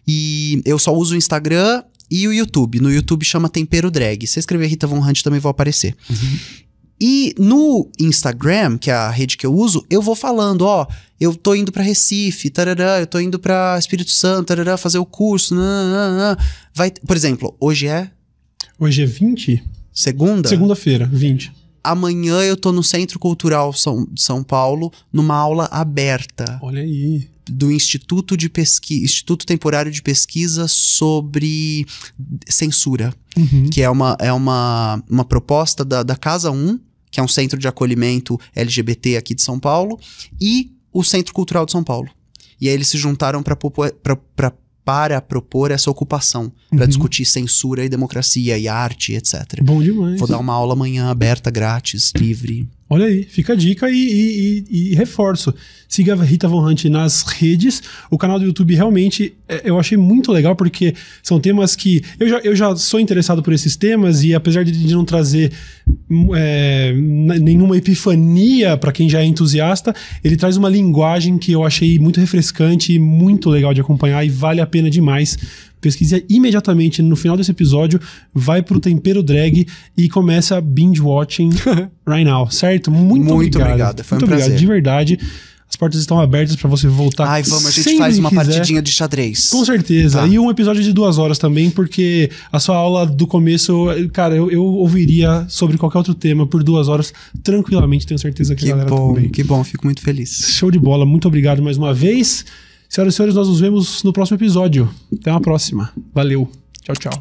E eu só uso o Instagram e o YouTube. No YouTube chama Tempero Drag. Se escrever Rita Von Hunt também vou aparecer. E no Instagram, que é a rede que eu uso, eu vou falando, ó, eu tô indo pra Recife, tarará, eu tô indo pra Espírito Santo, tarará, fazer o curso, nananã. vai, por exemplo, hoje é hoje é 20? segunda? Segunda-feira, 20. Amanhã eu tô no Centro Cultural São, de São Paulo, numa aula aberta Olha aí. do Instituto de Pesquisa, Instituto Temporário de Pesquisa sobre censura. Uhum. que é uma, é uma, uma proposta da, da Casa 1, que é um centro de acolhimento LGBT aqui de São Paulo, e o Centro Cultural de São Paulo. E aí eles se juntaram pra- para propor essa ocupação, para Uhum. discutir censura e democracia e arte, etc. Bom demais. Vou dar uma aula amanhã aberta, grátis, livre. Olha aí, fica a dica e, e- e- e reforço. Siga a Rita Von Hunt nas redes. O canal do YouTube realmente é, eu achei muito legal, porque são temas que. Eu já, eu já sou interessado por esses temas, e apesar de, de não trazer é, nenhuma epifania para quem já é entusiasta, ele traz uma linguagem que eu achei muito refrescante e muito legal de acompanhar, e vale a pena demais. Pesquise imediatamente no final desse episódio, vai pro Tempero Drag e começa a binge watching right now, certo? Muito, Muito obrigado. obrigado, foi um Muito obrigado, prazer. de verdade. As portas estão abertas para você voltar. Ai, vamos, a gente faz uma quiser. partidinha de xadrez. Com certeza. Tá. E um episódio de duas horas também, porque a sua aula do começo, cara, eu, eu ouviria sobre qualquer outro tema por duas horas tranquilamente, tenho certeza que, Que a galera bom, também. que bom, fico muito feliz. Show de bola, muito obrigado mais uma vez. Senhoras e senhores, nós nos vemos no próximo episódio. Até uma próxima. Valeu. Tchau, tchau.